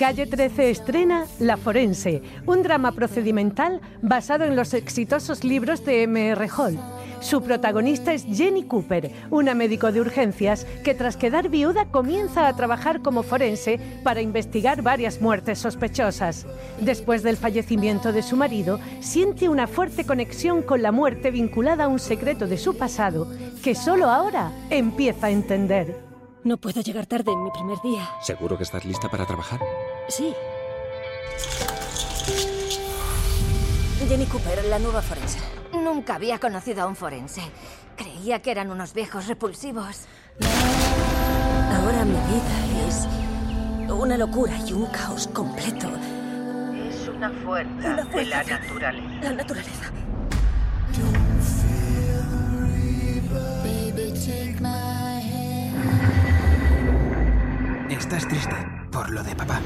Calle 13 estrena La Forense, un drama procedimental basado en los exitosos libros de M.R. Hall. Su protagonista es Jenny Cooper, una médico de urgencias que tras quedar viuda comienza a trabajar como forense para investigar varias muertes sospechosas. Después del fallecimiento de su marido, siente una fuerte conexión con la muerte vinculada a un secreto de su pasado que solo ahora empieza a entender. No puedo llegar tarde en mi primer día. ¿Seguro que estás lista para trabajar? Sí. Jenny Cooper, la nueva forense. Nunca había conocido a un forense. Creía que eran unos viejos repulsivos. Ahora mi vida es una locura y un caos completo. Es una fuerza, Una de fuerza. la naturaleza. La naturaleza. Estás triste por lo de papá.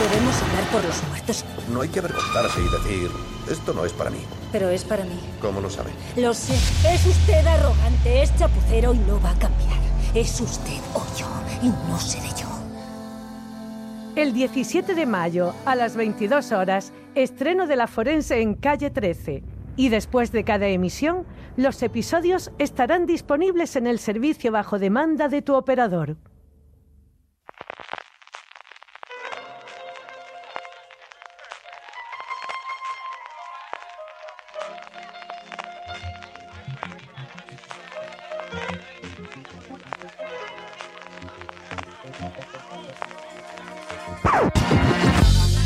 Debemos hablar por los muertos, No hay que avergonzarse y decir, esto no es para mí. pero es para mí. ¿Cómo lo sabe? Lo sé. Es usted arrogante, es chapucero y no va a cambiar. Es usted o yo, y no seré yo. El 17 de mayo, a las 22 horas, estreno de La Forense en Calle 13. Y después de cada emisión, los episodios estarán disponibles en el servicio bajo demanda de tu operador.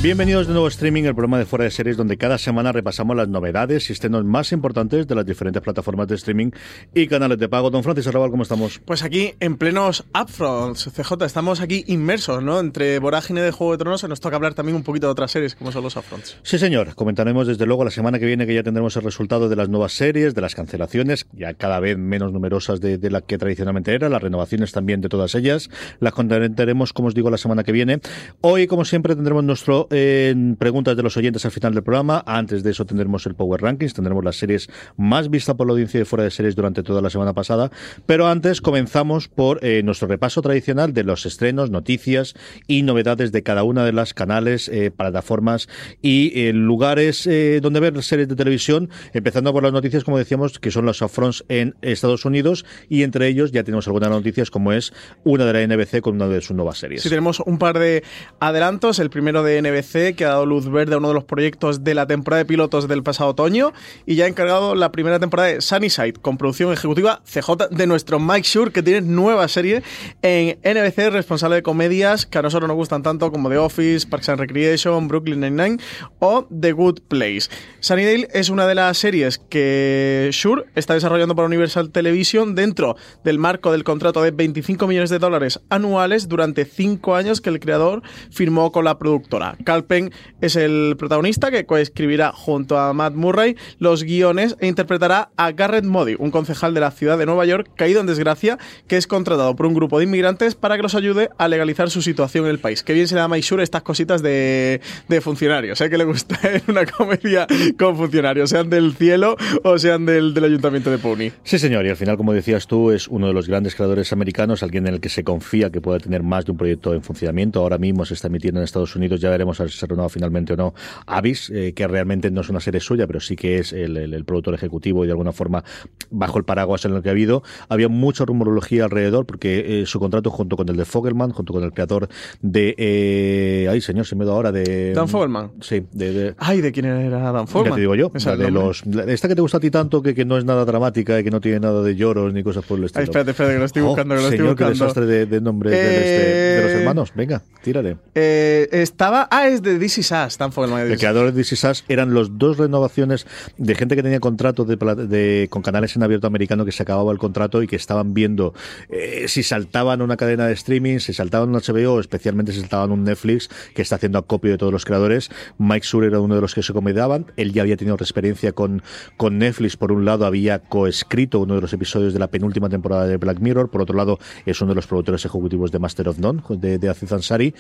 Bienvenidos de nuevo a Streaming, el programa de Fuera de Series, donde cada semana repasamos las novedades y estrenos más importantes de las diferentes plataformas de streaming y canales de pago. Don Francis Arrabal, ¿cómo estamos? Pues aquí en plenos upfronts, CJ, estamos aquí inmersos, ¿no? Entre vorágine de Juego de Tronos, se nos toca hablar también un poquito de otras series, como son los upfronts. Sí, señor. Comentaremos desde luego la semana que viene que ya tendremos el resultado de las nuevas series, de las cancelaciones, ya cada vez menos numerosas de, de la que tradicionalmente era, las renovaciones también de todas ellas. Las comentaremos, como os digo, la semana que viene. Hoy, como siempre, tendremos nuestro eh, preguntas de los oyentes al final del programa. Antes de eso tendremos el Power Rankings, tendremos las series más vistas por la audiencia de fuera de series durante toda la semana pasada. Pero antes comenzamos por eh, nuestro repaso tradicional de los estrenos, noticias y novedades de cada una de las canales, eh, plataformas y eh, lugares donde ver series de televisión, empezando por las noticias, como decíamos, que son los upfronts en Estados Unidos y entre ellos ya tenemos algunas noticias como es una de la NBC con una de sus nuevas series. Sí, tenemos un par de adelantos. El primero de NBC, que ha dado luz verde a uno de los proyectos de la temporada de pilotos del pasado otoño y ya ha encargado la primera temporada de Sunnyside, con producción ejecutiva CJ de nuestro Mike Shure, que tiene nueva serie en NBC, responsable de comedias que a nosotros nos gustan tanto como The Office, Parks and Recreation, Brooklyn Nine-Nine o The Good Place. Sunnydale es una de las series que Shure está desarrollando para Universal Television dentro del marco del contrato de 25 millones de dólares anuales durante cinco años que el creador firmó con la productora. Calpen es el protagonista que coescribirá junto a Matt Murray los guiones e interpretará a Garrett Modi, un concejal de la ciudad de Nueva York caído en desgracia que es contratado por un grupo de inmigrantes para que los ayude a legalizar su situación en el país. Qué bien se le da a estas cositas de, de funcionarios, ¿eh? que le gusta una comedia con funcionarios, sean del cielo o sean del, del ayuntamiento de Pony. Sí, señor, y al final, como decías tú, es uno de los grandes creadores americanos, alguien en el que se confía que pueda tener más de un proyecto en funcionamiento. Ahora mismo se está emitiendo en Estados Unidos, ya veremos a si se renueva finalmente o no. Avis, eh, que realmente no es una serie suya, pero sí que es el, el- el productor ejecutivo y de alguna forma bajo el paraguas en el que ha habido. Había mucha rumorología alrededor porque eh, su contrato junto con el de Fogelman, junto con el creador de... Eh, ay, señor, se me da ahora de... Dan Fogelman. Sí, de... de ay, ¿de quién era Dan Fogelman? Ya te digo yo. de los, esta que te gusta a ti tanto que, que, no es nada dramática y que no tiene nada de lloros ni cosas por el estilo. Ay, espérate, espérate, que lo estoy Oh, buscando, que lo señor, estoy buscando. qué desastre de, de nombres de, este- de los hermanos. Venga, tírale. Estaba... Ah, es de Is Us, Dan Fogelman. El creador de Is Us eran los dos renovaciones de gente que tenía contrato de, de- con canales en abierto americano que se acababa el contrato y que estaban viendo eh, si saltaban una cadena de streaming, si saltaban un HBO, especialmente si saltaban un Netflix que está haciendo acopio de todos los creadores. Mike Sur era uno de los que se comedaban. Él ya había tenido experiencia con, con Netflix. Por un lado, había coescrito uno de los episodios de la penúltima temporada de Black Mirror. Por otro lado, es uno de los productores ejecutivos de Master of None, de, de Aziz Ansari.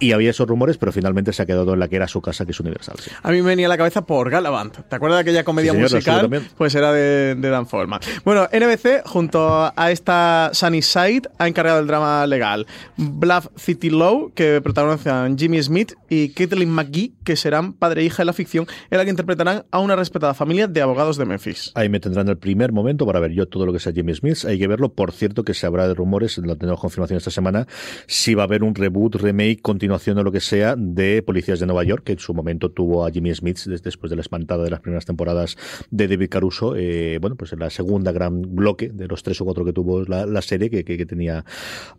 Y había esos rumores, pero finalmente se ha quedado en la que era su casa, que es Universal. sí. A mí me venía a la cabeza por Galavant. ¿Te acuerdas de aquella comedia Sí, señor, la musical? Pues era de, de Dan Fogelman. Bueno, NBC, junto a esta Sunny Side, ha encargado el drama legal Bluff City Law, que protagonizan Jimmy Smith y Caitlin McGee, que serán padre e hija en la ficción, en la que interpretarán a una respetada familia de abogados de Memphis. Ahí me tendrán el primer momento para ver yo todo lo que sea Jimmy Smith. Hay que verlo. Por cierto, que se habrá de rumores, lo tenemos confirmación esta semana, si va a haber un reboot, remake, continuación o lo que sea de Policías de Nueva York, que en su momento tuvo a Jimmy Smith des- después de la espantada de las primeras temporadas de David Caruso. eh, bueno, pues en la segunda gran bloque de los tres o cuatro que tuvo la, la serie que, que- tenía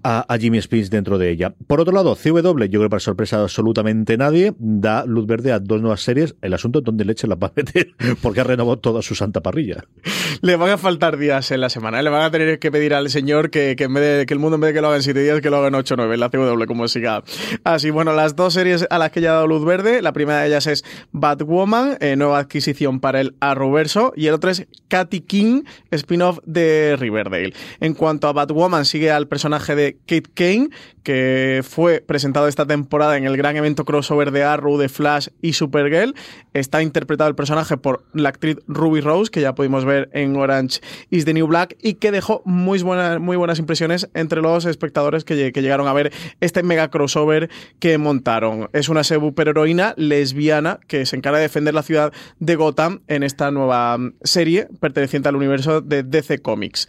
a, Jimmy Smith dentro de ella. Por otro lado, CW, yo creo para sorpresa de absolutamente nadie, da luz verde a dos nuevas series. El asunto es dónde leche la va a porque ha renovado toda su santa parrilla. Le van a faltar días en la semana. ¿eh? Le van a tener que pedir al señor que, que en vez de que el mundo en vez de que lo haga en 7 días, que lo haga en 8 o 9, en la CW, como siga. Así, bueno, las dos series a las que ya ha dado luz verde, la primera de ellas es Batwoman, eh, nueva adquisición para el Arrowverso, y el otro es Katy King, spin-off de Riverdale. En cuanto a Batwoman, sigue al personaje de Kate Kane, que fue presentado esta temporada en el gran evento crossover de Arrow, de Flash y Supergirl. Está interpretado el personaje por la actriz Ruby Rose, que ya pudimos ver en Orange is the New Black, y que dejó muy, buena- muy buenas impresiones entre los espectadores que llegaron a ver este mega crossover que montaron. Es una superheroína lesbiana que se encarga de defender la ciudad de Gotham en esta nueva mm, serie perteneciente al universo de DC Comics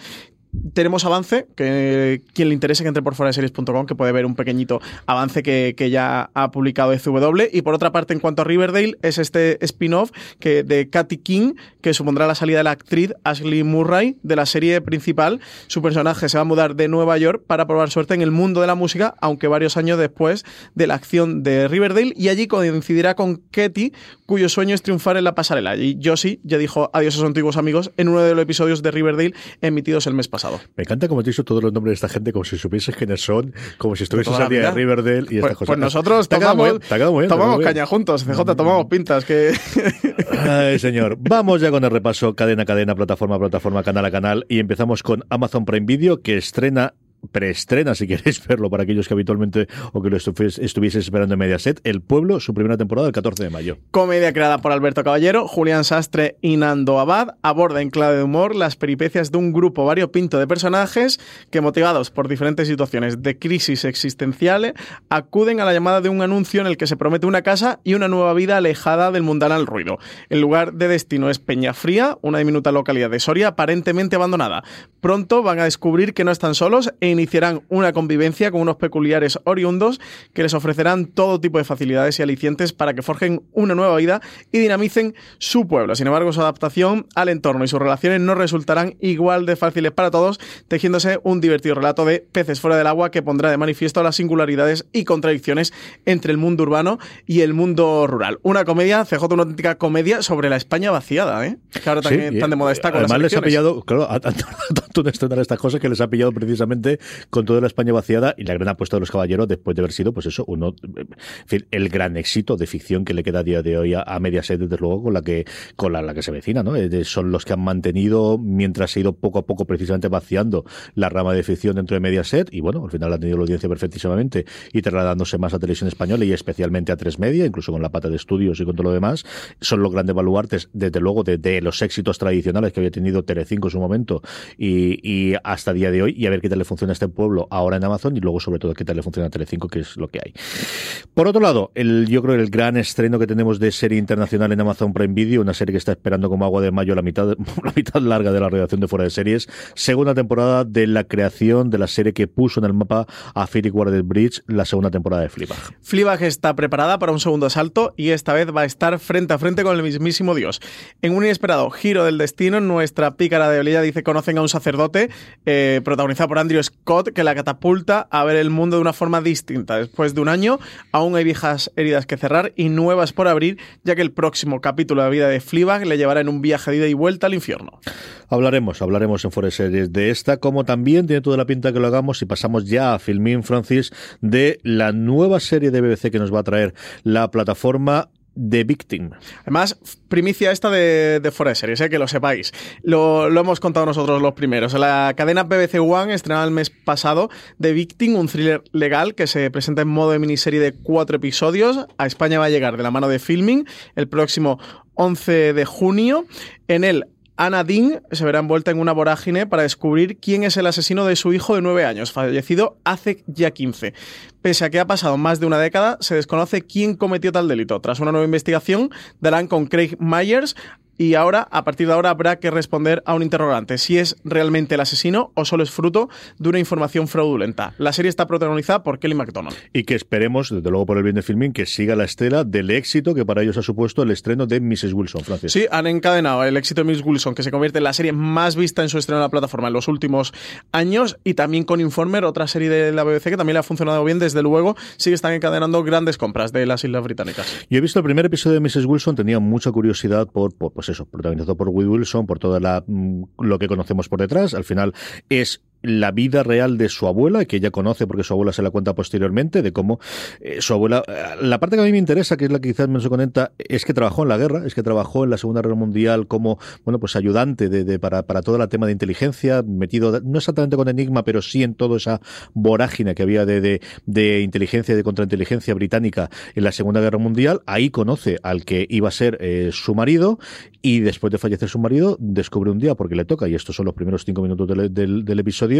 tenemos avance, que quien le interese que entre por fuera de series.com, que puede ver un pequeñito avance que, que ya ha publicado CW. Y por otra parte, en cuanto a Riverdale, es este spin-off de Katy King, que supondrá la salida de la actriz Ashley Murray de la serie principal. Su personaje se va a mudar de Nueva York para probar suerte en el mundo de la música, aunque varios años después de la acción de Riverdale, y allí coincidirá con Katy, cuyo sueño es triunfar en la pasarela. Y Josie ya dijo adiós a sus antiguos amigos en uno de los episodios de Riverdale emitidos el mes pasado. Me encanta como has dicho todos los nombres de esta gente como si supieses quiénes son, como si estuvieses al día de. Riverdale y estas Pues, cosas. pues nosotros Te tomamos, muy bien, te bien, te tomamos bien. caña juntos, CJ, tomamos pintas, que... Ay, señor. Vamos ya con el repaso cadena a cadena, plataforma a plataforma, canal a canal y empezamos con Amazon Prime Video que estrena preestrena, si queréis verlo, para aquellos que habitualmente o que lo estuvies- estuvieseis esperando en Mediaset, El Pueblo, su primera temporada el 14 de mayo. Comedia creada por Alberto Caballero, Julián Sastre y Nando Abad aborda en clave de humor las peripecias de un grupo variopinto de personajes que, motivados por diferentes situaciones de crisis existenciales, acuden a la llamada de un anuncio en el que se promete una casa y una nueva vida alejada del mundanal ruido. El lugar de destino es Peñafría, una diminuta localidad de Soria aparentemente abandonada. Pronto van a descubrir que no están solos iniciarán una convivencia con unos peculiares oriundos que les ofrecerán todo tipo de facilidades y alicientes para que forjen una nueva vida y dinamicen su pueblo. Sin embargo, su adaptación al entorno y sus relaciones no resultarán igual de fáciles para todos, tejiéndose un divertido relato de peces fuera del agua que pondrá de manifiesto las singularidades y contradicciones entre el mundo urbano y el mundo rural. Una comedia, CJ, una auténtica comedia sobre la España vaciada, ¿eh? Que ahora también Sí, tan de moda está con Además las les ha pillado, claro, a- a- tanto en estrenar estas cosas que les ha pillado precisamente con toda la España vaciada y la gran apuesta de los caballeros después de haber sido, pues eso, uno, el gran éxito de ficción que le queda a día de hoy a, a Mediaset, desde luego, con la que, con la, que se vecina, ¿no? Eh, Son los que han mantenido, mientras se ha ido poco a poco precisamente vaciando la rama de ficción dentro de Mediaset, y bueno, al final ha tenido la audiencia perfectísimamente y trasladándose más a televisión española y especialmente a tres media, incluso con la pata de estudios y con todo lo demás, son los grandes baluartes, desde luego, de, los éxitos tradicionales que había tenido Telecinco en su momento y, y hasta día de hoy y a ver qué tal le funciona a este pueblo ahora en Amazon y luego sobre todo qué tal le funciona a Telecinco, que es lo que hay. Por otro lado, el, yo creo el gran estreno que tenemos de serie internacional en Amazon Prime Video, una serie que está esperando como agua de mayo la mitad, la mitad larga de la redacción de Fuera de Series, segunda temporada de la creación de la serie que puso en el mapa a Warded Bridge, la segunda temporada de Fleabag. Fleabag está preparada para un segundo asalto y esta vez va a estar frente a frente con el mismísimo Dios. En un inesperado giro del destino, nuestra pícara de Olilla dice conocen a un sacerdote eh, protagonizado por Andrew Scott que la catapulta a ver el mundo de una forma distinta. Después de un año, aún hay viejas heridas que cerrar y nuevas por abrir, ya que el próximo capítulo de la vida de Fleabag le llevará en un viaje de ida y vuelta al infierno. Hablaremos, hablaremos en Forest Series de esta, como también tiene toda la pinta que lo hagamos y pasamos ya a Filmin Francis de la nueva serie de BBC que nos va a traer la plataforma The Victim. Además, primicia esta de, de Fuera Series, que lo sepáis. Lo, lo, hemos contado nosotros los primeros. La cadena BBC One estrenó el mes pasado The Victim, un thriller legal que se presenta en modo de miniserie de cuatro episodios. A España va a llegar de la mano de Filming el próximo 11 de junio. En él Anna Dean se verá envuelta en una vorágine para descubrir quién es el asesino de su hijo de nueve años, fallecido hace ya 15. Pese a que ha pasado más de una década, se desconoce quién cometió tal delito. Tras una nueva investigación, darán con Craig Myers y ahora, a partir de ahora, habrá que responder a un interrogante, si es realmente el asesino o solo es fruto de una información fraudulenta. La serie está protagonizada por Kelly MacDonald. Y que esperemos, desde luego por el bien de filming, que siga la estela del éxito que para ellos ha supuesto el estreno de Mrs. Wilson, Francis. Sí, han encadenado el éxito de Mrs. Wilson, que se convierte en la serie más vista en su estreno en la plataforma en los últimos años, y también con Informer, otra serie de la BBC que también le ha funcionado bien, desde luego, sí que están encadenando grandes compras de las Islas Británicas. Yo he visto el primer episodio de Mrs. Wilson, tenía mucha curiosidad por, por pues eso, protagonizado por Will Wilson, por todo lo que conocemos por detrás. Al final es la vida real de su abuela, que ella conoce porque su abuela se la cuenta posteriormente, de cómo eh, su abuela... La parte que a mí me interesa, que es la que quizás menos conecta, es que trabajó en la guerra, es que trabajó en la Segunda Guerra Mundial como, bueno, pues ayudante de, de para, para todo el tema de inteligencia, metido, no exactamente con Enigma, pero sí en toda esa vorágine que había de, de, de inteligencia y de contrainteligencia británica en la Segunda Guerra Mundial. Ahí conoce al que iba a ser eh, su marido y después de fallecer su marido, descubre un día, porque le toca, y estos son los primeros cinco minutos del, del, del episodio,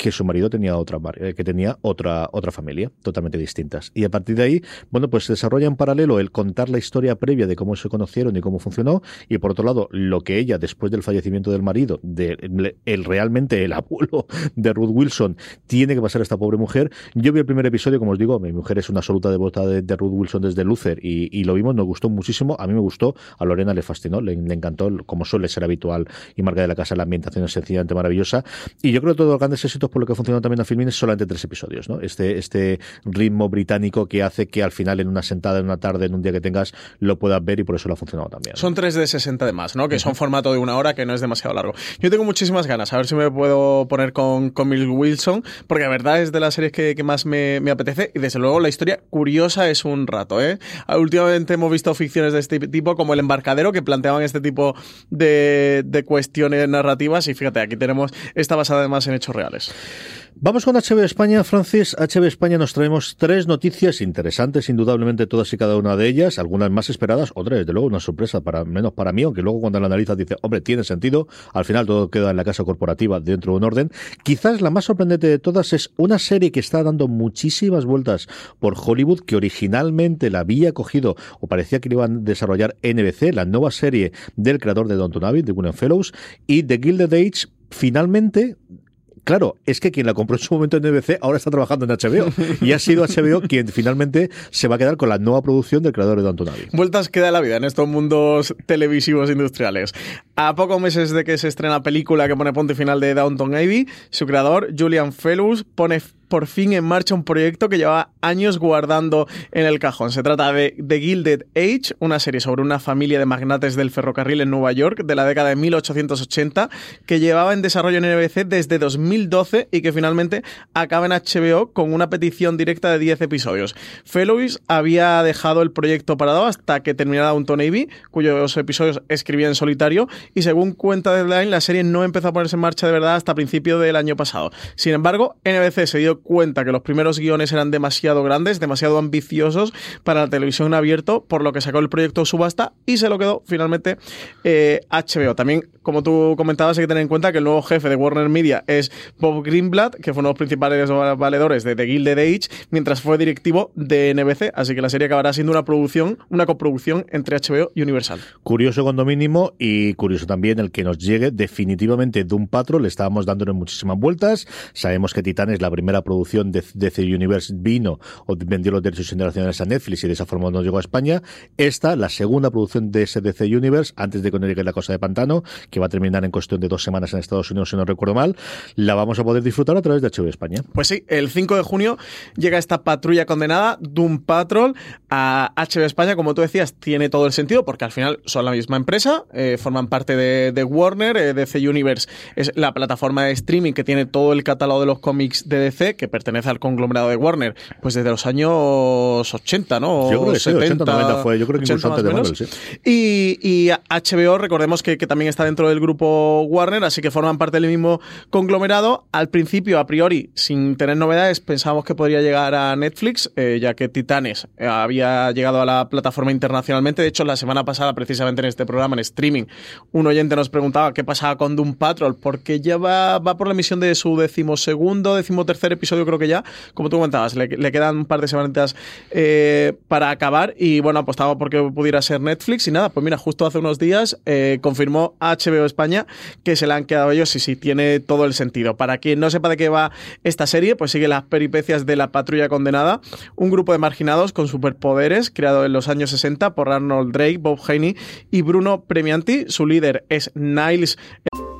que su marido tenía otra que tenía otra otra familia totalmente distintas. Y a partir de ahí bueno pues se desarrolla en paralelo el contar la historia previa de cómo se conocieron y cómo funcionó. Y por otro lado lo que ella después del fallecimiento del marido de el realmente el abuelo de Ruth Wilson tiene que pasar a esta pobre mujer. Yo vi el primer episodio como os digo mi mujer es una absoluta devota de, Ruth Wilson desde Luther y, y, lo vimos nos gustó muchísimo. A mí me gustó a Lorena le fascinó le, le encantó como suele ser habitual y marca de la casa la ambientación es sencillamente maravillosa. Y yo creo que todo lo grandes éxitos por lo que ha funcionado también a Filmin es solamente tres episodios, ¿no? Este, este ritmo británico que hace que al final en una sentada, en una tarde, en un día que tengas, lo puedas ver y por eso lo ha funcionado también. ¿no? Son tres de 60 de más, ¿no? Que uh -huh. son formato de una hora que no es demasiado largo. Yo tengo muchísimas ganas, a ver si me puedo poner con, con Mill Wilson, porque la verdad es de las series que, que más me, me, apetece y desde luego la historia curiosa es un rato, ¿eh? Últimamente hemos visto ficciones de este tipo como El embarcadero que planteaban este tipo de, de cuestiones narrativas y fíjate, aquí tenemos, esta basada además hechos reales. Vamos con HB España, Francis. HB España nos traemos tres noticias interesantes, indudablemente todas y cada una de ellas, algunas más esperadas, otras desde luego una sorpresa para menos para mí, aunque luego cuando la analizas dice, hombre, tiene sentido, al final todo queda en la casa corporativa dentro de un orden. Quizás la más sorprendente de todas es una serie que está dando muchísimas vueltas por Hollywood, que originalmente la había cogido o parecía que le iban a desarrollar NBC, la nueva serie del creador de Downton Abbey, de William Fellows, y The Gilded Age finalmente Claro, es que quien la compró en su momento en NBC ahora está trabajando en HBO. Y ha sido HBO quien finalmente se va a quedar con la nueva producción del creador de Abbey. Vueltas queda la vida en estos mundos televisivos industriales. A pocos meses de que se estrena la película que pone punto final de Downton Abbey, su creador, Julian Fellows, pone por fin en marcha un proyecto que llevaba años guardando en el cajón. Se trata de The Gilded Age, una serie sobre una familia de magnates del ferrocarril en Nueva York de la década de 1880 que llevaba en desarrollo en NBC desde 2012 y que finalmente acaba en HBO con una petición directa de 10 episodios. Fellows había dejado el proyecto parado hasta que terminara Downton Abbey, cuyos episodios escribía en solitario y según cuenta Deadline, la serie no empezó a ponerse en marcha de verdad hasta principio del año pasado. Sin embargo, NBC se dio cuenta que los primeros guiones eran demasiado grandes, demasiado ambiciosos para la televisión abierto, por lo que sacó el proyecto subasta y se lo quedó finalmente eh, HBO. También, como tú comentabas, hay que tener en cuenta que el nuevo jefe de Warner Media es Bob Greenblatt, que fue uno de los principales valedores de The Gilded Age, mientras fue directivo de NBC, así que la serie acabará siendo una producción, una coproducción entre HBO y Universal. Curioso cuando mínimo y curioso también el que nos llegue definitivamente Doom Patrol, le estábamos dándole muchísimas vueltas, sabemos que Titan es la primera producción de DC Universe vino o vendió los derechos internacionales a Netflix y de esa forma nos llegó a España. Esta, la segunda producción de SDC Universe, antes de que llegue la cosa de Pantano, que va a terminar en cuestión de dos semanas en Estados Unidos, si no recuerdo mal, la vamos a poder disfrutar a través de HBO España. Pues sí, el 5 de junio llega esta patrulla condenada, Doom Patrol, a HBO España. Como tú decías, tiene todo el sentido porque al final son la misma empresa, eh, forman parte de, Warner, eh, DC Universe es la plataforma de streaming que tiene todo el catálogo de los cómics de DC, que pertenece al conglomerado de Warner, pues desde los años 80, ¿no? Yo creo que 70, 90 fue, yo creo que incluso antes de Marvel, sí. Y, HBO, recordemos que, que también está dentro del grupo Warner, así que forman parte del mismo conglomerado. Al principio, a priori, sin tener novedades, pensábamos que podría llegar a Netflix, eh, ya que Titanes eh, había llegado a la plataforma internacionalmente. De hecho, la semana pasada, precisamente en este programa, en streaming, un oyente nos preguntaba qué pasaba con Doom Patrol, porque ya va, va por la emisión de su decimosegundo, decimotercer episodio, creo que ya, como tú comentabas, le, quedan un par de semanitas eh, para acabar y bueno, apostaba porque pudiera ser Netflix y nada, pues mira, justo hace unos días confirmó HBO España que se le han quedado ellos y sí, tiene todo el sentido. Para quien no sepa de qué va esta serie, pues sigue las peripecias de la patrulla condenada, un grupo de marginados con superpoderes creado en los años 60 por Arnold Drake, Bob Haney y Bruno Premianti. Su líder es Niles.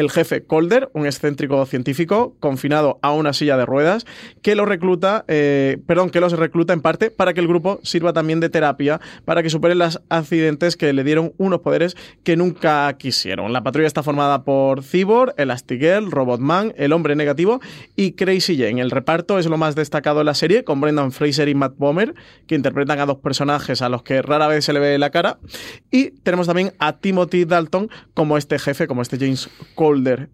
el jefe Calder, un excéntrico científico confinado a una silla de ruedas, que lo recluta, eh, perdón, que los recluta en parte para que el grupo sirva también de terapia para que superen los accidentes que le dieron unos poderes que nunca quisieron. La patrulla está formada por Cyborg, Elastigirl, Robotman, el hombre negativo y Crazy Jane. El reparto es lo más destacado de la serie, con Brendan Fraser y Matt Bomer, que interpretan a dos personajes a los que rara vez se le ve la cara. Y tenemos también a Timothy Dalton como este jefe, como este James Cole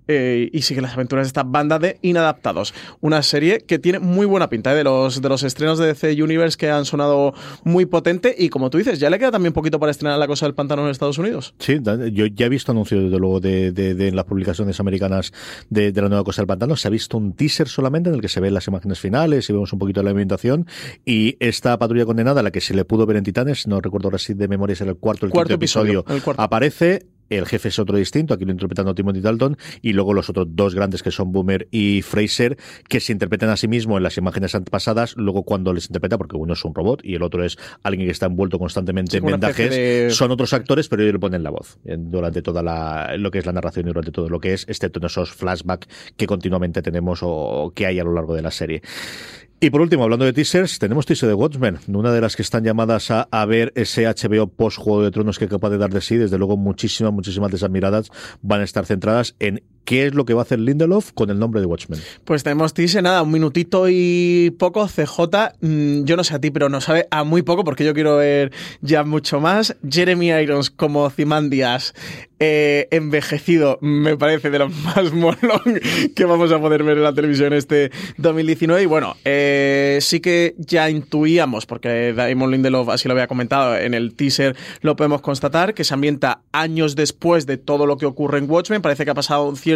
eh, y sigue las aventuras de esta banda de inadaptados. Una serie que tiene muy buena pinta ¿eh? de, los, de los estrenos de DC Universe que han sonado muy potente y como tú dices, ya le queda también poquito para estrenar la cosa del pantano en Estados Unidos. Sí, yo ya he visto anuncios desde luego de, de, las publicaciones americanas de, la nueva cosa del pantano. Se ha visto un teaser solamente en el que se ven las imágenes finales y vemos un poquito de la ambientación y esta patrulla condenada, la que se le pudo ver en Titanes, no recuerdo ahora si de memoria es el cuarto, el cuarto episodio, aparece el jefe es otro distinto, aquí lo interpretando Timothy Dalton, y luego los otros dos grandes que son Boomer y Fraser, que se interpretan a sí mismos en las imágenes pasadas, luego cuando les interpreta, porque uno es un robot y el otro es alguien que está envuelto constantemente en vendajes, son otros actores, pero ellos le ponen la voz durante toda la, lo que es la narración y durante todo lo que es, excepto en esos flashbacks que continuamente tenemos o que hay a lo largo de la serie. Y por último, hablando de teasers, tenemos teaser de Watchmen, una de las que están llamadas a, ver ese HBO post Juego de Tronos que es capaz de dar de sí. Desde luego, muchísimas, muchísimas de esas miradas van a estar centradas en qué es lo que va a hacer Lindelof con el nombre de Watchmen. Pues tenemos teaser, nada, un minutito y poco. CJ, mm, yo no sé a ti, pero no sabe a muy poco porque yo quiero ver ya mucho más. Jeremy Irons como Zimandias eh, envejecido me parece de lo más molón que vamos a poder ver en la televisión este 2019. Y bueno, eh, sí que ya intuíamos, porque Damon Lindelof así lo había comentado en el teaser, lo podemos constatar, que se ambienta años después de todo lo que ocurre en Watchmen. Parece que ha pasado un cierto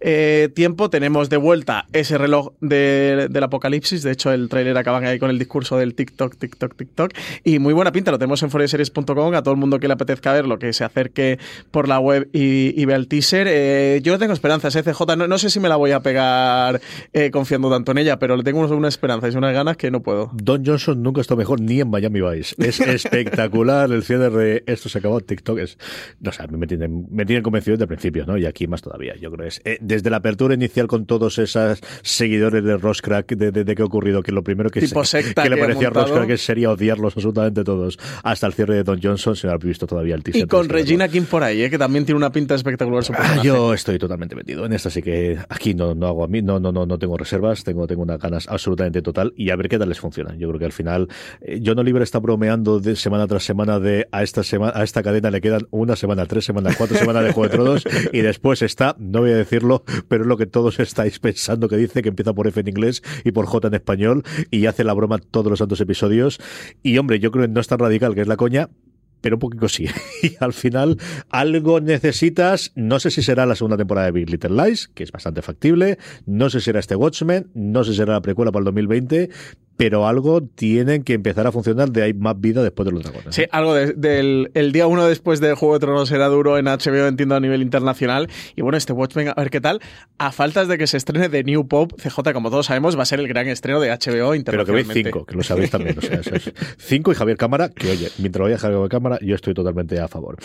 eh, tiempo. Tenemos de vuelta ese reloj del apocalipsis. De hecho, el tráiler acaban ahí con el discurso del TikTok, TikTok, TikTok. Y muy buena pinta, lo tenemos en foreseries.com. A todo el mundo que le apetezca verlo, que se acerque por la web y, y vea el teaser. Eh, yo no tengo esperanzas, ¿eh, CJ. No, sé si me la voy a pegar eh, confiando tanto en ella, pero le tengo una esperanza y unas ganas que no puedo. Don Johnson nunca está mejor ni en Miami Vice. Es espectacular el cierre de esto se acabó TikTok. Es, no sé, me tienen, me tienen convencido desde el principio, ¿no? Y aquí más todavía. Yo creo es desde la apertura inicial con todos esos seguidores de Roscrack, de, de, de qué ha ocurrido, que lo primero que, que, le parecía a Roscrack sería odiarlos absolutamente todos, hasta el cierre de Don Johnson, se no ha visto todavía el teaser. Y con Regina King por ahí, ¿eh? que también tiene una pinta espectacular. Ah, yo estoy totalmente metido en esta, así que aquí no, no hago a mí, no, no, no, no tengo reservas, tengo, tengo unas ganas absolutamente total y a ver qué tal les funciona. Yo creo que al final, eh, yo no libre está bromeando de semana tras semana de a esta semana, a esta cadena le quedan una semana, tres semanas, cuatro semanas de Juego de Tronos y después está, no voy a decirlo, pero es lo que todos estáis pensando que dice, que empieza por F en inglés y por J en español y hace la broma todos los santos episodios. Y hombre, yo creo que no es tan radical que es la coña, pero un poquito sí. Y al final algo necesitas, no sé si será la segunda temporada de Big Little Lies, que es bastante factible, no sé si será este Watchmen, no sé si será la precuela para el 2020, pero algo tienen que empezar a funcionar de hay más vida después de los dragones. Sí, algo del el día uno después del Juego de Tronos era duro en HBO, entiendo, a nivel internacional. Y bueno, este Watchmen, a ver qué tal. A faltas de que se estrene de New Pop, CJ, como todos sabemos, va a ser el gran estreno de HBO internacionalmente. Pero que veis cinco, que lo sabéis también. O sea, es cinco y Javier Cámara, que oye, mientras lo vaya Javier Cámara, yo estoy totalmente a favor.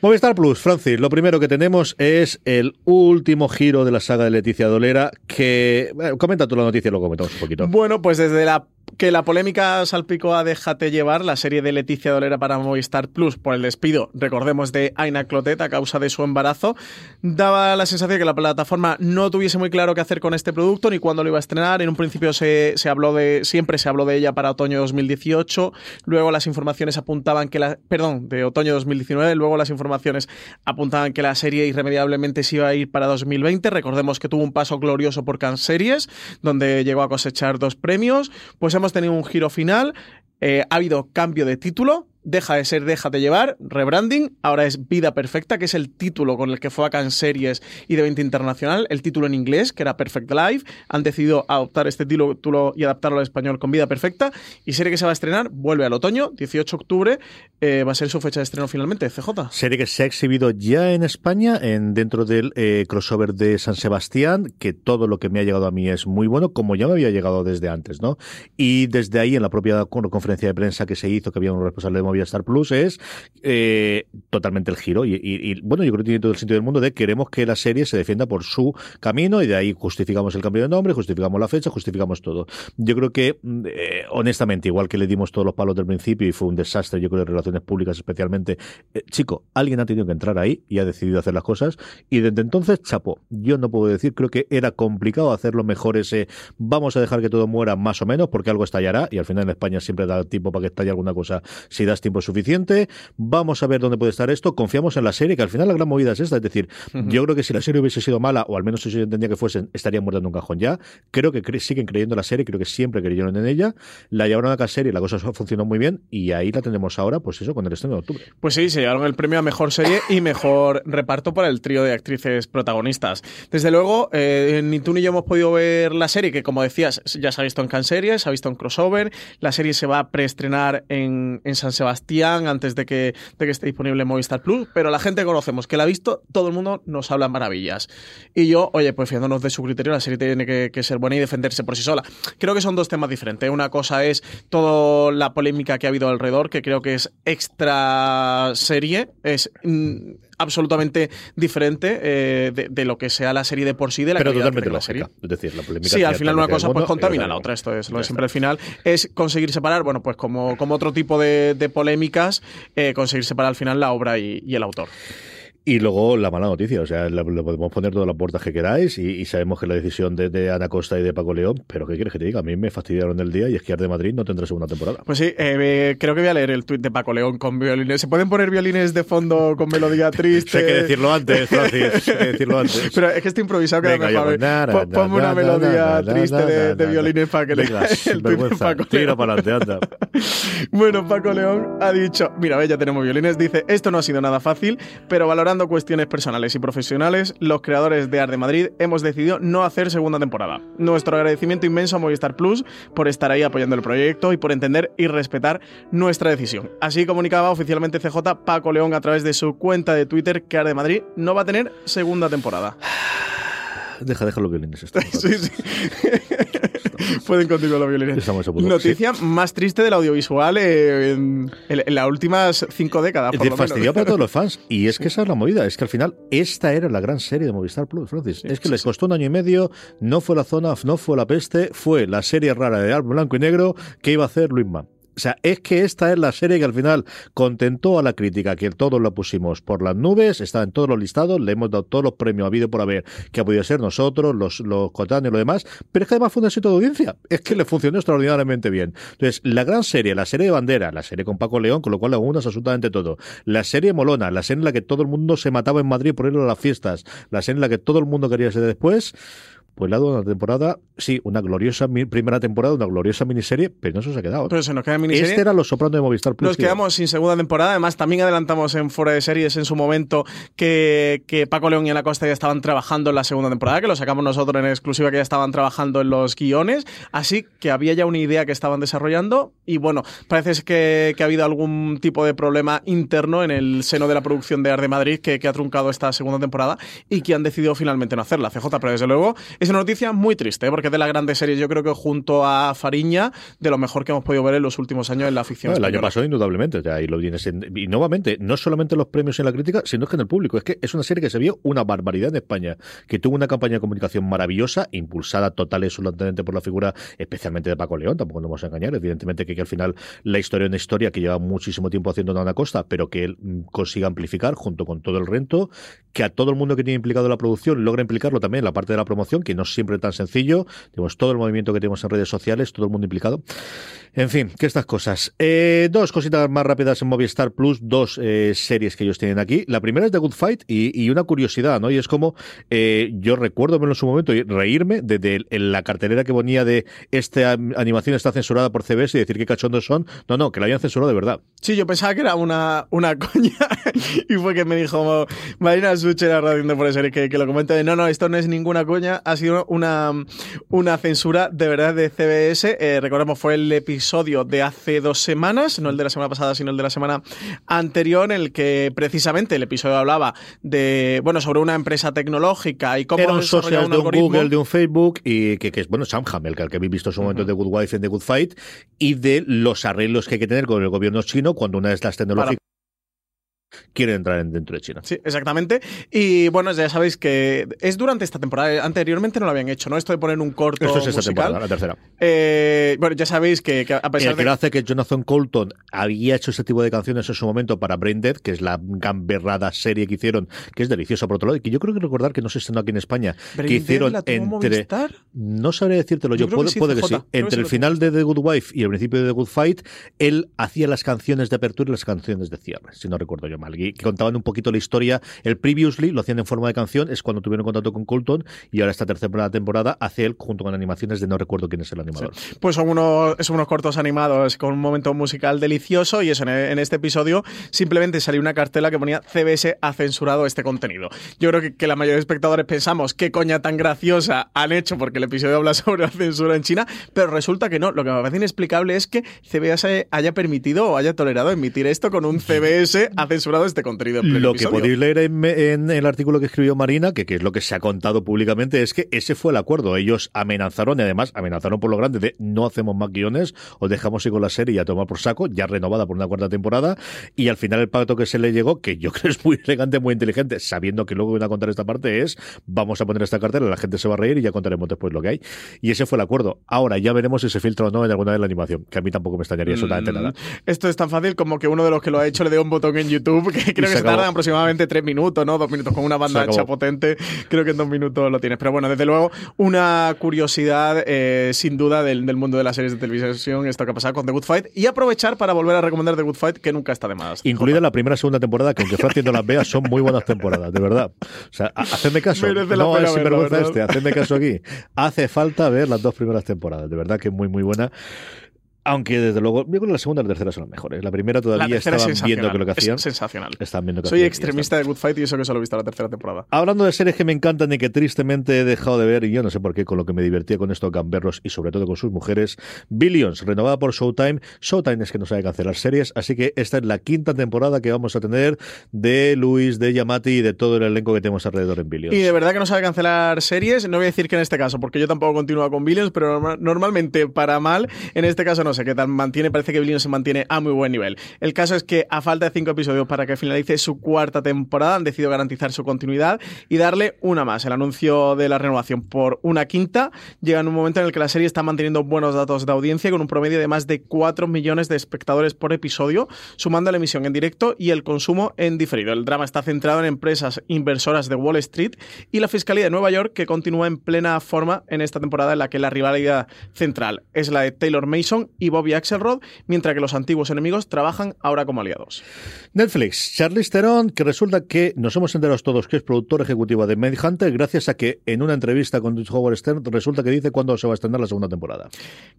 Movistar Plus, Francis, lo primero que tenemos es el último giro de la saga de Leticia Dolera, que... Bueno, comenta tú la noticia y lo comentamos un poquito. Bueno, pues desde la que la polémica salpicó a Déjate llevar, la serie de Leticia Dolera para Movistar Plus por el despido, recordemos, de Aina Clotet a causa de su embarazo, daba la sensación de que la plataforma no tuviese muy claro qué hacer con este producto ni cuándo lo iba a estrenar. En un principio se, se habló de, siempre se habló de ella para otoño 2018, luego las informaciones apuntaban que la, perdón, de otoño 2019, luego las informaciones apuntaban que la serie irremediablemente se iba a ir para 2020. Recordemos que tuvo un paso glorioso por Cannes Series, donde llegó a cosechar dos premios. Pues hemos tenido un giro final, eh, ha habido cambio de título, deja de ser Déjate llevar, rebranding, ahora es Vida Perfecta, que es el título con el que fue acá en series y de 20 internacional, el título en inglés, que era Perfect Life, han decidido adoptar este título y adaptarlo al español con Vida Perfecta, y serie que se va a estrenar, vuelve al otoño, 18 de octubre, eh, va a ser su fecha de estreno finalmente, CJ. Serie que se ha exhibido ya en España, en, dentro del eh, crossover de San Sebastián, que todo lo que me ha llegado a mí es muy bueno, como ya me había llegado desde antes, ¿no? Y desde ahí, en la propia conferencia de prensa que se hizo, que había un responsable de Movistar Plus es eh, totalmente el giro. Y, bueno, yo creo que tiene todo el sentido del mundo de queremos que la serie se defienda por su camino y de ahí justificamos el cambio de nombre, justificamos la fecha, justificamos todo. Yo creo que, mm, eh, honestamente, igual que le dimos todos los palos del principio y fue un desastre, yo creo, de relaciones públicas especialmente, eh, chico, alguien ha tenido que entrar ahí y ha decidido hacer las cosas y desde entonces, chapo, yo no puedo decir, creo que era complicado hacerlo mejor ese, vamos a dejar que todo muera más o menos porque algo estallará y al final en España siempre da tiempo para que estalle alguna cosa si das tiempo suficiente Vamos a ver dónde puede estar esto. Confiamos en la serie, que al final la gran movida es esta. Es decir, yo creo que si la serie hubiese sido mala, o al menos si yo entendía que fuese, estaría muerta en un cajón ya. Creo que siguen creyendo en la serie, creo que siempre creyeron en ella. La llevaron a la serie, la cosa funcionó muy bien, y ahí la tenemos ahora, pues eso, con el estreno de octubre. Pues sí, se llevaron el premio a mejor serie y mejor reparto para el trío de actrices protagonistas. Desde luego, eh, ni tú ni yo hemos podido ver la serie, que como decías, ya se ha visto en Canseries, se ha visto en crossover. La serie se va a preestrenar en, en San Sebastián antes de que, de que esté disponible en Movistar Plus, pero la gente que conocemos que la ha visto, todo el mundo nos habla maravillas. Y yo, oye, pues fiándonos de su criterio, la serie tiene que, ser buena y defenderse por sí sola. Creo que son dos temas diferentes. Una cosa es toda la polémica que ha habido alrededor, que creo que es extra serie, es... Mm, absolutamente diferente eh, de, lo que sea la serie de por sí de la Pero totalmente la serie. Es decir, la polémica. Sí, al final una cosa pues contamina la otra. Esto es lo de siempre al final. Es conseguir separar, bueno, pues como, como otro tipo de, polémicas, eh, conseguir separar al final la obra y el autor. Y luego la mala noticia, o sea, le, podemos poner todas las puertas que queráis y, y sabemos que la decisión de, de, Ana Costa y de Paco León, pero ¿qué quieres que te diga? A mí me fastidiaron el día y es que Arde Madrid no tendrá segunda temporada. Pues sí, eh, creo que voy a leer el tuit de Paco León con violines. ¿Se pueden poner violines de fondo con melodía triste? hay que decirlo antes, Francis, hay que decirlo antes. Pero es que este improvisado queda mejor. Ponme una melodía triste de, de violines para que le el tuit de Paco Tira para adelante, anda. bueno, Paco León ha dicho, mira, ve, ya tenemos violines, dice, esto no ha sido nada fácil, pero cuestiones personales y profesionales, los creadores de Arde Madrid hemos decidido no hacer segunda temporada. Nuestro agradecimiento inmenso a Movistar Plus por estar ahí apoyando el proyecto y por entender y respetar nuestra decisión. Así comunicaba oficialmente CJ Paco León a través de su cuenta de Twitter que Arde Madrid no va a tener segunda temporada. Deja, deja los violines. Esto, sí, sí. Pueden continuar los violines. Noticia sí. más triste del audiovisual eh, en, en, en, las últimas cinco décadas. Por de fastidiado para todos los fans. Y es que esa es la movida. Es que al final esta era la gran serie de Movistar Plus, Francis. Sí, es que les costó un año y medio. No fue la zona, no fue la peste. Fue la serie rara de blanco y negro que iba a hacer Luis Mann. O sea, es que esta es la serie que al final contentó a la crítica, que todos la pusimos por las nubes, está en todos los listados, le hemos dado todos los premios habido por haber, que ha podido ser nosotros, los, los cotáneos y lo demás, pero es que además fue un éxito de audiencia, es que le funcionó extraordinariamente bien. Entonces, la gran serie, la serie de bandera, la serie con Paco León, con lo cual le unas absolutamente todo, la serie Molona, la serie en la que todo el mundo se mataba en Madrid por ir a las fiestas, la serie en la que todo el mundo quería ser después, pues la una temporada, sí, una gloriosa primera temporada, una gloriosa miniserie, pero no se, se ha quedado. Pero se nos queda miniserie. Este era Los Sopranos de Movistar Plus. Nos quedamos sin segunda temporada. Además, también adelantamos en Fuera de Series en su momento que, que Paco León y Ana Costa ya estaban trabajando en la segunda temporada, que lo sacamos nosotros en exclusiva, que ya estaban trabajando en los guiones. Así que había ya una idea que estaban desarrollando. Y bueno, parece que, que ha habido algún tipo de problema interno en el seno de la producción de Arde Madrid que, que ha truncado esta segunda temporada y que han decidido finalmente no hacerla. CJ, pero desde luego es una noticia muy triste, ¿eh? porque es de las grandes series, yo creo que junto a Fariña, de lo mejor que hemos podido ver en los últimos años en la ficción. No, el año pasado, indudablemente, o sea, y lo vienes en, y nuevamente, no solamente los premios en la crítica, sino que en el público. Es que es una serie que se vio una barbaridad en España, que tuvo una campaña de comunicación maravillosa, impulsada total y absolutamente por la figura, especialmente de Paco León, tampoco nos vamos a engañar, evidentemente que, que al final la historia es una historia que lleva muchísimo tiempo haciendo Ana Costa, pero que él consiga amplificar junto con todo el rento, que a todo el mundo que tiene implicado en la producción logra implicarlo también en la parte de la promoción, que no siempre es tan sencillo. Tenemos todo el movimiento que tenemos en redes sociales, todo el mundo implicado. En fin, que estas cosas. Eh, dos cositas más rápidas en Movistar Plus, dos eh, series que ellos tienen aquí. La primera es The Good Fight y, una curiosidad, ¿no? Y es como eh, yo recuerdo en su momento reírme de, de, la cartelera que ponía de esta animación está censurada por CBS y decir qué cachondos son. No, no, que la habían censurado de verdad. Sí, yo pensaba que era una, una coña y fue que me dijo Marina Suche, la radio de que, que lo comenta de no, no, esto no es ninguna coña, ha sido una, una censura de verdad de CBS. Eh, recordemos, fue el episodio de hace dos semanas, no el de la semana pasada, sino el de la semana anterior, en el que precisamente el episodio hablaba de, bueno, sobre una empresa tecnológica y cómo Era un desarrollar un de un algoritmo. Google, de un Facebook, y que, que es, bueno, Sam Hamill, que al que habéis visto en su momento uh -huh. de Good Wife and The Good Fight, y de los arreglos que hay que tener con el gobierno chino cuando una de estas tecnológicas quieren entrar dentro de China. Sí, exactamente. Y bueno, ya sabéis que es durante esta temporada. Anteriormente no lo habían hecho, ¿no? Esto de poner un corto Esto es esta musical. temporada, la tercera. Eh, bueno, ya sabéis que, que a pesar el que de... lo hace que Jonathan Colton había hecho este tipo de canciones en su momento para Brain Dead, que es la gamberrada serie que hicieron, que es deliciosa por otro lado, y que yo creo que recordar que no se estrenó aquí en España, Brain que hicieron Dead, ¿la tuvo entre... Movistar? No sabría decírtelo yo, Yo puede que sí, puede que sí. Entre el final de The Good Wife y el principio de The Good Fight, él hacía las canciones de apertura y las canciones de cierre, si no recuerdo yo que contaban un poquito la historia. El previously lo hacían en forma de canción, es cuando tuvieron contacto con Colton, y ahora esta tercera temporada hace él junto con animaciones de no recuerdo quién es el animador. Pues son unos, son unos cortos animados con un momento musical delicioso y eso, en, este episodio simplemente salió una cartela que ponía CBS ha censurado este contenido. Yo creo que, que la mayoría de espectadores pensamos qué coña tan graciosa han hecho porque el episodio habla sobre la censura en China, pero resulta que no. Lo que me parece inexplicable es que CBS haya permitido o haya tolerado emitir esto con un CBS ha censurado este contenido. En lo episodio. que podéis leer en, en, el artículo que escribió Marina, que, que, es lo que se ha contado públicamente, es que ese fue el acuerdo. Ellos amenazaron y además amenazaron por lo grande de no hacemos más guiones, os dejamos ir con la serie a tomar por saco, ya renovada por una cuarta temporada. Y al final el pacto que se le llegó, que yo creo es muy elegante, muy inteligente, sabiendo que luego van a contar esta parte, es vamos a poner esta cartera, la gente se va a reír y ya contaremos después lo que hay. Y ese fue el acuerdo. Ahora ya veremos si se filtra o no en alguna de la animación, que a mí tampoco me extrañaría absolutamente Mm, nada. Esto es tan fácil como que uno de los que lo ha hecho le dé un botón en YouTube YouTube, que creo que se, tardan aproximadamente tres minutos, ¿no? Dos minutos con una banda ancha potente. Creo que en dos minutos lo tienes. Pero bueno, desde luego, una curiosidad eh, sin duda del, mundo de las series de televisión, esto que ha pasado con The Good Fight. Y aprovechar para volver a recomendar The Good Fight, que nunca está de más. Incluida la primera y segunda temporada, que aunque Francis no las vea, son muy buenas temporadas, de verdad. O sea, hacedme caso. no es sinvergüenza este, hacedme caso aquí. Hace falta ver las dos primeras temporadas, de verdad que es muy, muy buena. Aunque desde luego, yo creo que la segunda y la tercera son las mejores. La primera todavía estaban viendo que lo que hacían. Es sensacional. Estaban viendo que Soy extremista de Good Fight y eso que solo he visto la tercera temporada. Hablando de series que me encantan y que tristemente he dejado de ver, y yo no sé por qué, con lo que me divertía con esto, Gamberros y sobre todo con sus mujeres, Billions, renovada por Showtime. Showtime es que no sabe cancelar series, así que esta es la quinta temporada que vamos a tener de Luis, de Yamati y de todo el elenco que tenemos alrededor en Billions. Y de verdad que no sabe cancelar series, no voy a decir que en este caso, porque yo tampoco continúo con Billions, pero normalmente para mal, en este caso no sé qué tal mantiene parece que Billions se mantiene a muy buen nivel. El caso es que a falta de cinco episodios para que finalice su cuarta temporada, han decidido garantizar su continuidad y darle una más. El anuncio de la renovación por una quinta llega en un momento en el que la serie está manteniendo buenos datos de audiencia con un promedio de más de 4 millones de espectadores por episodio, sumando la emisión en directo y el consumo en diferido. El drama está centrado en empresas inversoras de Wall Street y la Fiscalía de Nueva York que continúa en plena forma en esta temporada en la que la rivalidad central es la de Taylor Mason y Bobby Axelrod mientras que los antiguos enemigos trabajan ahora como aliados. Netflix, Charlize Theron, que resulta que nos hemos enterado todos que es productor ejecutivo de Mindhunter, gracias a que en una entrevista con Howard Stern resulta que dice cuándo se va a estrenar la segunda temporada.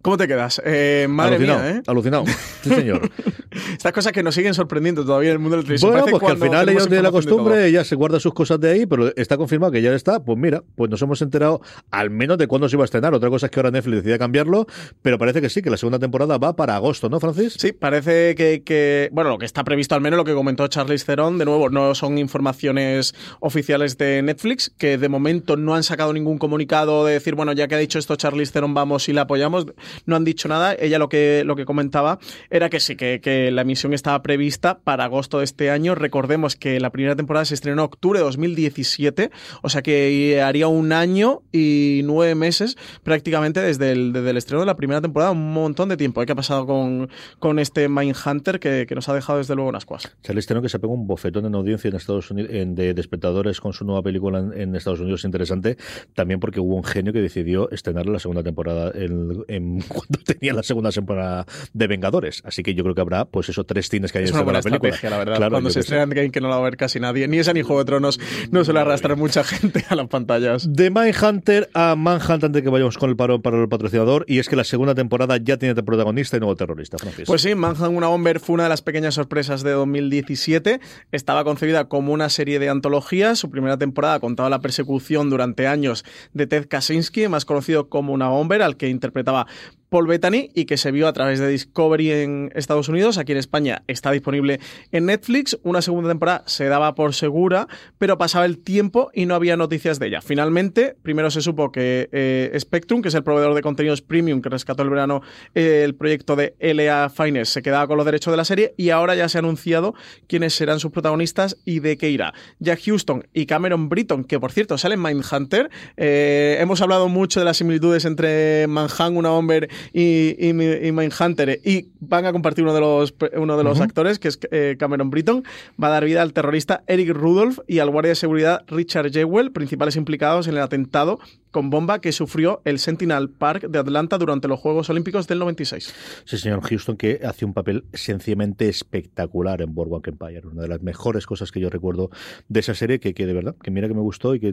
¿Cómo te quedas? Eh, madre alucinado, mía, ¿eh? Alucinado. Sí, señor. Estas cosas que nos siguen sorprendiendo todavía en el mundo del televisión. Bueno, pues que al final ella tiene la costumbre, ella se guarda sus cosas de ahí, pero está confirmado que ya está. Pues mira, pues nos hemos enterado al menos de cuándo se iba a estrenar. Otra cosa es que ahora Netflix decide cambiarlo, pero parece que sí, que la segunda temporada va para agosto, ¿no, Francis? Sí, parece que, bueno, lo que está previsto al menos, lo que comentó Charles Theron, de nuevo, no son informaciones oficiales de Netflix, que de momento no han sacado ningún comunicado de decir, bueno, ya que ha dicho esto Charles Theron, vamos y la apoyamos. No han dicho nada. Ella lo que, lo que comentaba era que sí, que, que la emisión estaba prevista para agosto de este año. Recordemos que la primera temporada se estrenó en octubre de 2017, o sea que haría un año y nueve meses prácticamente desde el, desde el estreno de la primera temporada, un montón de tiempo. ¿Qué ha pasado con, con este Mindhunter que, que nos ha dejado desde luego unas cosas. Charlize Theron que se pegó un bofetón en audiencia en Estados Unidos en, de, espectadores con su nueva película en, Estados Unidos interesante, también porque hubo un genio que decidió estrenar la segunda temporada en, cuando tenía la segunda temporada de Vengadores. Así que yo creo que habrá, pues esos tres cines que hay en la película. la verdad. cuando se estrenan que, que no la va a ver casi nadie, ni esa ni Juego de Tronos, no suele arrastrar mucha gente a las pantallas. De Mindhunter a Manhunt antes de que vayamos con el paro para el patrocinador, y es que la segunda temporada ya tiene protagonista y nuevo terrorista. Pues sí, Manhunt una Bomber fue una de las pequeñas sorpresas de 2017. Estaba concebida como una serie de antologías. Su primera temporada contaba la persecución durante años de Ted Kaczynski, más conocido como una Bomber, al que interpretaba Paul Bettany y que se vio a través de Discovery en Estados Unidos. Aquí en España está disponible en Netflix. Una segunda temporada se daba por segura, pero pasaba el tiempo y no había noticias de ella. Finalmente, primero se supo que eh, Spectrum, que es el proveedor de contenidos premium que rescató el verano eh, el proyecto de LA Finance, se quedaba con los derechos de la serie y ahora ya se ha anunciado quiénes serán sus protagonistas y de qué irá. Jack Houston y Cameron Britton, que por cierto salen Mindhunter. Eh, hemos hablado mucho de las similitudes entre Manhunt, una Bomber y, y, y Mindhunter y van a compartir uno de los, uno de los actores, que es eh, Cameron Britton, va a dar vida al terrorista Eric Rudolph y al guardia de seguridad Richard Jewell, principales implicados en el atentado con bomba que sufrió el Sentinel Park de Atlanta durante los Juegos Olímpicos del 96. Sí, señor Houston, que hace un papel sencillamente espectacular en Boardwalk Empire, una de las mejores cosas que yo recuerdo de esa serie, que, que de verdad, que mira que me gustó y que...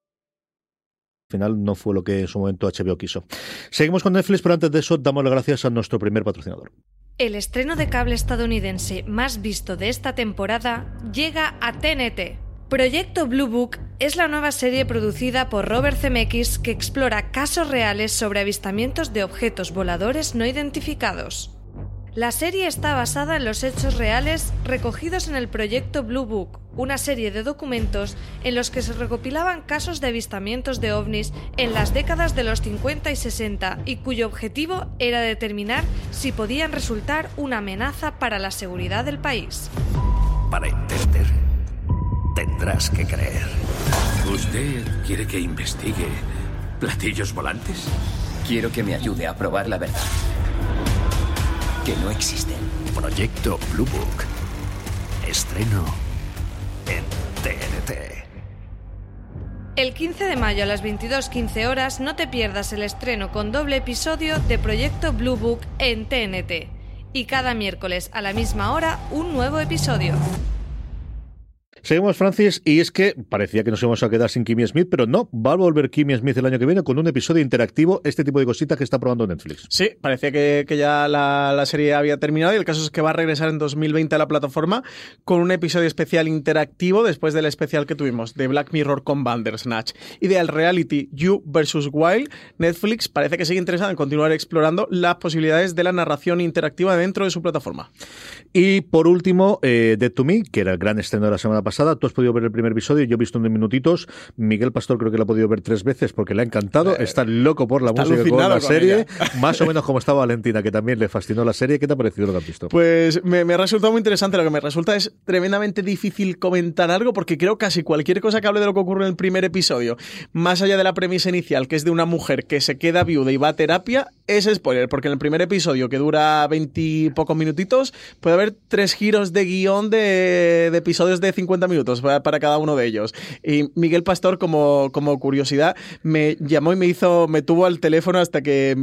final no fue lo que en su momento HBO quiso. Seguimos con Netflix, pero antes de eso damos las gracias a nuestro primer patrocinador. El estreno de cable estadounidense más visto de esta temporada llega a TNT. Proyecto Blue Book es la nueva serie producida por Robert Zemeckis que explora casos reales sobre avistamientos de objetos voladores no identificados. La serie está basada en los hechos reales recogidos en el proyecto Blue Book, una serie de documentos en los que se recopilaban casos de avistamientos de ovnis en las décadas de los 50 y 60 y cuyo objetivo era determinar si podían resultar una amenaza para la seguridad del país. Para entender, tendrás que creer. ¿Usted quiere que investigue platillos volantes? Quiero que me ayude a probar la verdad que no existen. Proyecto Blue Book. Estreno en TNT. El 15 de mayo a las 22.15 horas no te pierdas el estreno con doble episodio de Proyecto Blue Book en TNT. Y cada miércoles a la misma hora un nuevo episodio. Seguimos, Francis, y es que parecía que nos íbamos a quedar sin Kimmy Smith, pero no, va a volver Kimmy Smith el año que viene con un episodio interactivo, este tipo de cositas que está probando Netflix. Sí, parecía que, ya la, serie había terminado y el caso es que va a regresar en 2020 a la plataforma con un episodio especial interactivo después del especial que tuvimos de Black Mirror con Bandersnatch. Y del reality You vs. Wild, Netflix parece que sigue interesado en continuar explorando las posibilidades de la narración interactiva dentro de su plataforma. Y por último, eh, Dead to Me, que era el gran estreno de la semana pasada pasada. Tú has podido ver el primer episodio, yo he visto unos minutitos. Miguel Pastor creo que lo ha podido ver tres veces porque le ha encantado. Eh, está loco por la música con la serie. Más o menos como estaba Valentina, que también le fascinó la serie. ¿Qué te ha parecido lo que has visto? Pues me, ha resultado muy interesante. Lo que me resulta es tremendamente difícil comentar algo porque creo casi cualquier cosa que hable de lo que ocurre en el primer episodio, más allá de la premisa inicial, que es de una mujer que se queda viuda y va a terapia, es spoiler, porque en el primer episodio, que dura veintipocos minutitos, puede haber tres giros de guion de, de episodios de 50 minutos para cada uno de ellos. Y Miguel Pastor, como, como curiosidad, me llamó y me hizo, me tuvo al teléfono hasta que,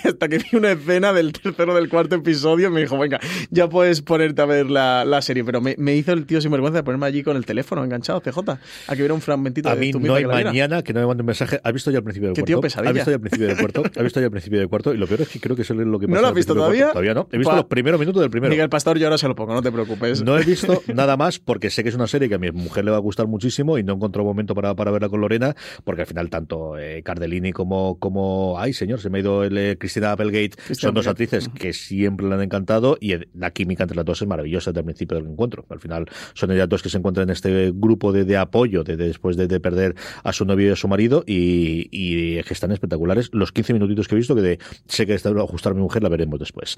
hasta que vi una escena del tercero del cuarto episodio. Me dijo, venga, ya puedes ponerte a ver la, la serie. Pero me, me, hizo el tío sin vergüenza de ponerme allí con el teléfono enganchado, CJ. A que hubiera un fragmentito a de mí no hay mañana que no me mande un mensaje. ¿Has visto ya el principio del ¿Qué cuarto? Tío pesadilla? ¿Has visto ya el principio del cuarto? ¿Has visto ya el principio del cuarto? Y lo peor es que creo que eso es lo que pasa. ¿No lo has visto todavía? Todavía no. He visto los primeros minutos del primero. Miguel Pastor, yo ahora se lo pongo, no te preocupes. No he visto nada más porque sé que es una serie que a mi mujer le va a gustar muchísimo y no encontró momento para, para verla con Lorena, porque al final tanto eh, Cardellini como, como, ay señor, se me ha ido el, eh, Cristina Applegate, son dos actrices que siempre le han encantado y la química entre las dos es maravillosa desde el principio del encuentro. Al final son ellas dos que se encuentran en este grupo de, de apoyo de, después de, de, perder a su novio y a su marido y, y que están espectaculares. Los 15 minutitos que he visto, que de, sé que está a ajustar a mi mujer, la veremos después.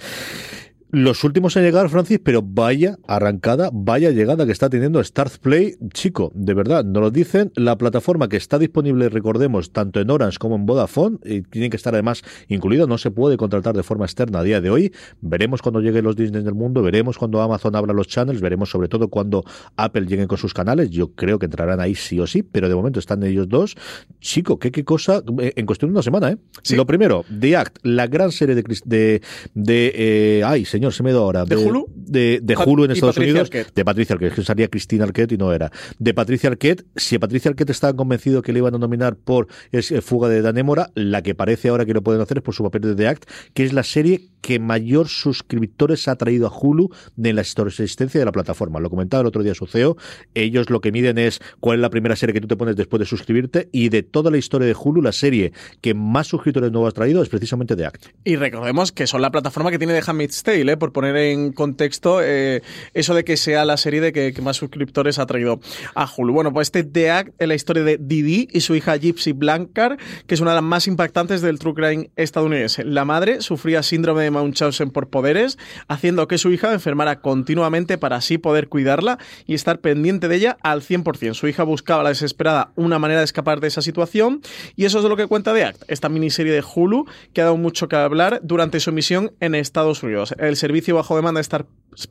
Los últimos en llegar, Francis, pero vaya arrancada, vaya llegada que está teniendo Start Play. Chico, de verdad, nos lo dicen. La plataforma que está disponible, recordemos, tanto en Orange como en Vodafone, y tiene que estar además incluido, no se puede contratar de forma externa a día de hoy. Veremos cuando lleguen los Disney del mundo, veremos cuando Amazon abra los channels, veremos sobre todo cuando Apple llegue con sus canales. Yo creo que entrarán ahí sí o sí, pero de momento están ellos dos. Chico, qué, qué cosa, eh, en cuestión de una semana, ¿eh? Lo primero, The Act, la gran serie de, de, de eh, ay, señor, se me ido ahora. ¿De, Hulu? De, de Hulu en Estados Unidos. De Patricia Arquette, que salía Cristina Arquette y no era. De Patricia Arquette, si Patricia Arquette estaba convencido que le iban a nominar por es, eh, Fuga de Danémora, la que parece ahora que lo pueden hacer es por su papel de The Act, que es la serie que mayor suscriptores ha traído a Hulu de la existencia de la plataforma. Lo comentaba el otro día su CEO. Ellos lo que miden es cuál es la primera serie que tú te pones después de suscribirte y de toda la historia de Hulu, la serie que más suscriptores nuevos ha traído es precisamente The Act. Y recordemos que son la plataforma que tiene The Handmaid's Tale, ¿eh? por poner en contexto eh, eso de que sea la serie de que, más suscriptores ha traído a Hulu. Bueno, pues este The Act es la historia de Didi y su hija Gypsy Blankar, que es una de las más impactantes del true crime estadounidense. La madre sufría síndrome de Munchausen por poderes, haciendo que su hija enfermara continuamente para así poder cuidarla y estar pendiente de ella al 100%. Su hija buscaba la desesperada una manera de escapar de esa situación y eso es lo que cuenta The Act, esta miniserie de Hulu que ha dado mucho que hablar durante su emisión en Estados Unidos. El servicio bajo demanda de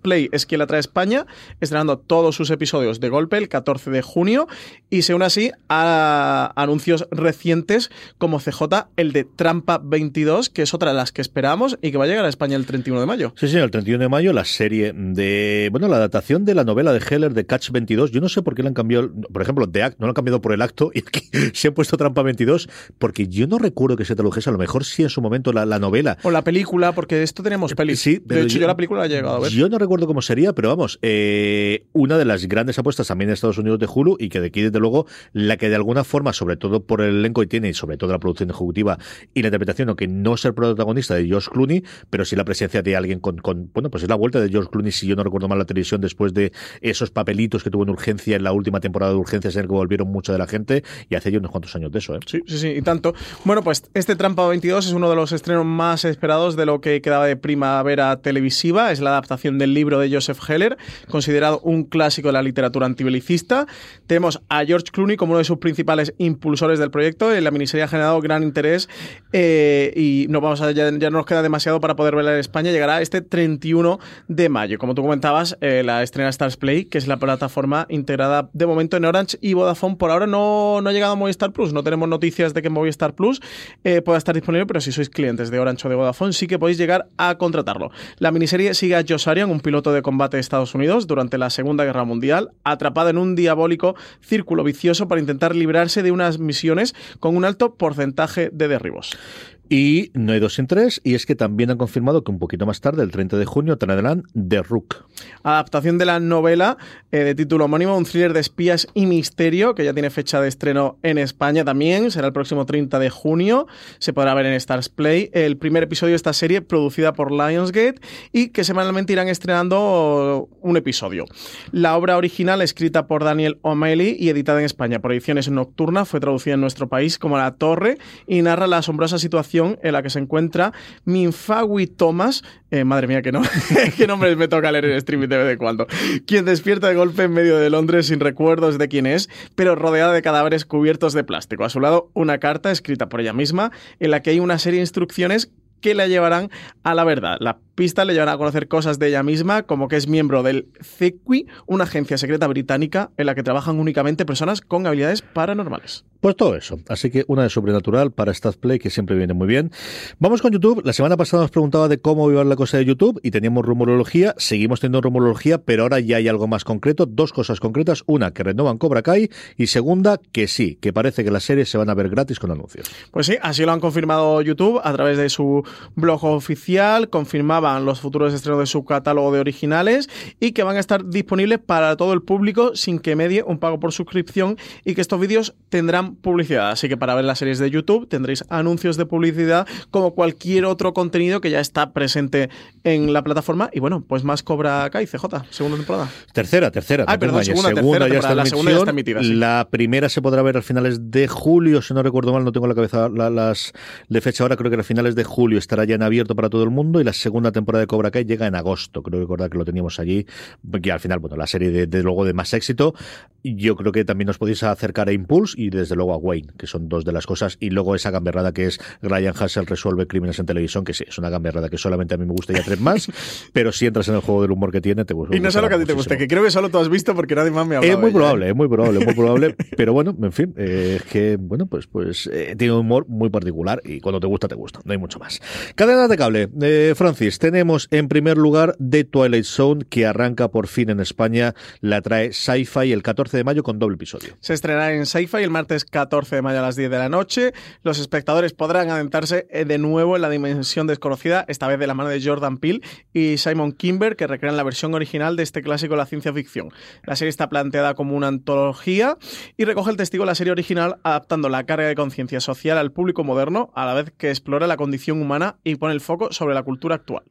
Play es quien la trae a España, estrenando todos sus episodios de golpe el 14 de junio y se une así a anuncios recientes como CJ, el de Trampa 22, que es otra de las que esperamos y que va a llegar a España el 31 de mayo. Sí, sí, el 31 de mayo la serie de, bueno, la adaptación de la novela de Heller de Catch 22, yo no sé por qué le han cambiado, por ejemplo, The Act, no lo han cambiado por el acto y aquí se han puesto Trampa 22, porque yo no recuerdo que se tradujese, a lo mejor sí en su momento la, la novela. O la película, porque esto tenemos pelis. Sí, de hecho yo, la película la he llegado a ver. Yo no recuerdo cómo sería, pero vamos, eh, una de las grandes apuestas también en Estados Unidos de Hulu y que de aquí, desde luego, la que de alguna forma, sobre todo por el elenco y tiene, y sobre todo la producción ejecutiva y la interpretación, aunque no es el protagonista de George Clooney, pero sí la presencia de alguien con, con, bueno, pues es la vuelta de George Clooney, si yo no recuerdo mal la televisión, después de esos papelitos que tuvo en urgencia en la última temporada de urgencias en el que volvieron mucho de la gente, y hace ya unos cuantos años de eso, ¿eh? Sí, sí, sí, y tanto. Bueno, pues este Trampa 22 es uno de los estrenos más esperados de lo que quedaba de primavera televisiva, es la adaptación del libro de Joseph Heller, considerado un clásico de la literatura antibelicista. Tenemos a George Clooney como uno de sus principales impulsores del proyecto. La miniserie ha generado gran interés eh, y no vamos a, ya, no nos queda demasiado para poder verla en España. Llegará este 31 de mayo. Como tú comentabas, eh, la estrena Stars Play, que es la plataforma integrada de momento en Orange y Vodafone. Por ahora no, no ha llegado a Movistar Plus. No tenemos noticias de que Movistar Plus eh, pueda estar disponible, pero si sois clientes de Orange o de Vodafone, sí que podéis llegar a contratarlo. La miniserie sigue a Josh Arian, un piloto de combate de Estados Unidos durante la Segunda Guerra Mundial, atrapado en un diabólico círculo vicioso para intentar librarse de unas misiones con un alto porcentaje de derribos. Y no hay dos sin tres, y es que también han confirmado que un poquito más tarde, el 30 de junio, traerán The Rook. Adaptación de la novela eh, de título homónimo, un thriller de espías y misterio, que ya tiene fecha de estreno en España también, será el próximo 30 de junio, se podrá ver en Stars Play. El primer episodio de esta serie, producida por Lionsgate, y que semanalmente irán estrenando un episodio. La obra original, escrita por Daniel O'Malley y editada en España por Ediciones Nocturna, fue traducida en nuestro país como La Torre y narra la asombrosa situación en la que se encuentra Minfawi Thomas, eh, madre mía, que no, qué nombres me toca leer en streaming de vez en cuando, quien despierta de golpe en medio de Londres sin recuerdos de quién es, pero rodeada de cadáveres cubiertos de plástico. A su lado, una carta escrita por ella misma en la que hay una serie de instrucciones que la llevarán a la verdad. La pista le llevará a conocer cosas de ella misma, como que es miembro del CEQUI, una agencia secreta británica en la que trabajan únicamente personas con habilidades paranormales. Pues todo eso. Así que una de sobrenatural para Stat Play, que siempre viene muy bien. Vamos con YouTube. La semana pasada nos preguntaba de cómo iba la cosa de YouTube y teníamos rumorología. Seguimos teniendo rumorología, pero ahora ya hay algo más concreto. Dos cosas concretas. Una, que renovan Cobra Kai. Y segunda, que sí, que parece que las series se van a ver gratis con anuncios. Pues sí, así lo han confirmado YouTube a través de su blog oficial. Los futuros estrenos de su catálogo de originales y que van a estar disponibles para todo el público sin que medie un pago por suscripción y que estos vídeos tendrán publicidad. Así que para ver las series de YouTube tendréis anuncios de publicidad como cualquier otro contenido que ya está presente en la plataforma. Y bueno, pues más Cobra Kai, CJ, segunda temporada. Tercera, tercera. Ah, perdón, segunda, segunda, tercera ya está la segunda ya está emitida. Sí. La primera se podrá ver a finales de julio, si no recuerdo mal, no tengo la cabeza la, las de fecha ahora, creo que a finales de julio estará ya en abierto para todo el mundo y la segunda temporada de Cobra Kai llega en agosto. Creo recordar que lo teníamos allí. Y al final, bueno, la serie de, de luego de más éxito. Yo creo que también nos podéis acercar a Impulse y desde luego a Wayne, que son dos de las cosas. Y luego esa gamberrada que es Ryan Hassel resuelve crímenes en televisión, que sí, es una gamberrada que solamente a mí me gusta y a tres más. pero si entras en el juego del humor que tiene, te gusta. Y no sé lo que a ti te gusta, que creo que solo tú has visto porque nadie más me ha hablado. Es muy probable, es muy probable, es muy probable. pero bueno, en fin, eh, es que, bueno, pues, pues eh, tiene un humor muy particular y cuando te gusta, te gusta. No hay mucho más. Cadenas de cable. Eh, Francis, tenemos en primer lugar The Twilight Zone, que arranca por fin en España. La trae Sci-Fi el 14 de mayo con doble episodio. Se estrenará en Sci-Fi el martes 14 de mayo a las 10 de la noche. Los espectadores podrán adentrarse de nuevo en la dimensión desconocida, esta vez de la mano de Jordan Peele y Simon Kimber, que recrean la versión original de este clásico de la ciencia ficción. La serie está planteada como una antología y recoge el testigo de la serie original, adaptando la carga de conciencia social al público moderno, a la vez que explora la condición humana y pone el foco sobre la cultura actual.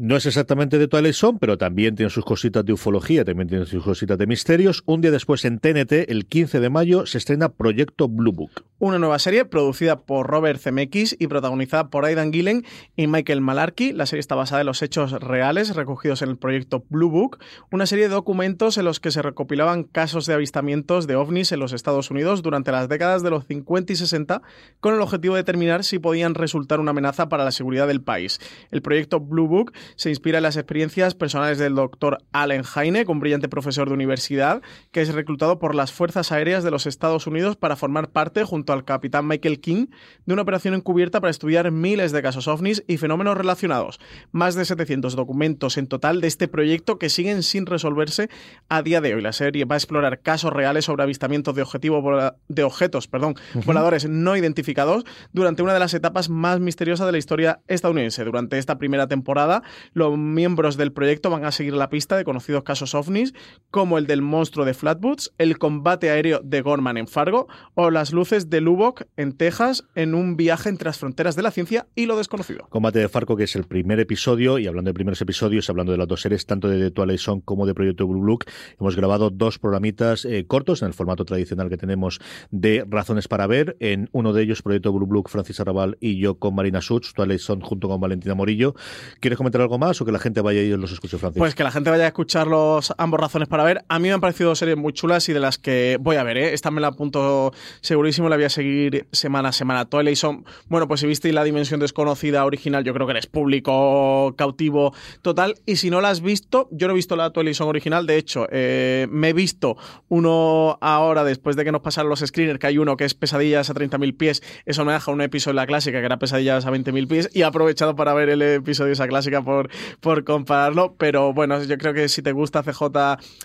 No es exactamente de Twilight Zone, pero también tiene sus cositas de ufología, también tiene sus cositas de misterios. Un día después en TNT, el 15 de mayo, se estrena Proyecto Blue Book. Una nueva serie producida por Robert Zemeckis y protagonizada por Aidan Gillen y Michael Malarkey. La serie está basada en los hechos reales recogidos en el proyecto Blue Book, una serie de documentos en los que se recopilaban casos de avistamientos de ovnis en los Estados Unidos durante las décadas de los 50 y 60 con el objetivo de determinar si podían resultar una amenaza para la seguridad del país. El proyecto Blue Book se inspira en las experiencias personales del doctor Allen Hynek, un brillante profesor de universidad que es reclutado por las Fuerzas Aéreas de los Estados Unidos para formar parte, junto al capitán Michael King, de una operación encubierta para estudiar miles de casos ovnis y fenómenos relacionados. Más de 700 documentos en total de este proyecto que siguen sin resolverse a día de hoy. La serie va a explorar casos reales sobre avistamientos de, objetivo de objetos perdón, voladores no identificados durante una de las etapas más misteriosas de la historia estadounidense. Durante esta primera temporada, los miembros del proyecto van a seguir la pista de conocidos casos ovnis, como el del monstruo de Flatwoods, el combate aéreo de Gorman en Fargo o las luces de Lubbock en Texas en un viaje entre las fronteras de la ciencia y lo desconocido. Combate de Fargo, que es el primer episodio, y hablando de primeros episodios, hablando de las dos series, tanto de The Twilight Zone como de Proyecto Blue Book, hemos grabado dos programitas eh, cortos en el formato tradicional que tenemos de Razones para Ver. En uno de ellos, Proyecto Blue Book, Francis Arrabal y yo con Marina Such, Twilight Zone junto con Valentina Morillo. ¿Quieres comentar algo más o que la gente vaya y los escuche, Francis? Pues que la gente vaya a escuchar los ambos Razones para Ver. A mí me han parecido series muy chulas y de las que voy a ver, ¿eh? Esta me la apunto segurísimo, la voy a seguir semana a semana. Twilight Zone, bueno, pues si visteis la dimensión desconocida original, yo creo que eres público cautivo total. Y si no la has visto, yo no he visto la Twilight Zone original, de hecho, eh, me he visto uno ahora, después de que nos pasaron los screeners, que hay uno que es Pesadillas a 30.000 pies, eso me deja un episodio de la clásica que era Pesadillas a 20.000 pies, y he aprovechado para ver el episodio de esa clásica por, por compararlo, pero bueno, yo creo que si te gusta CJ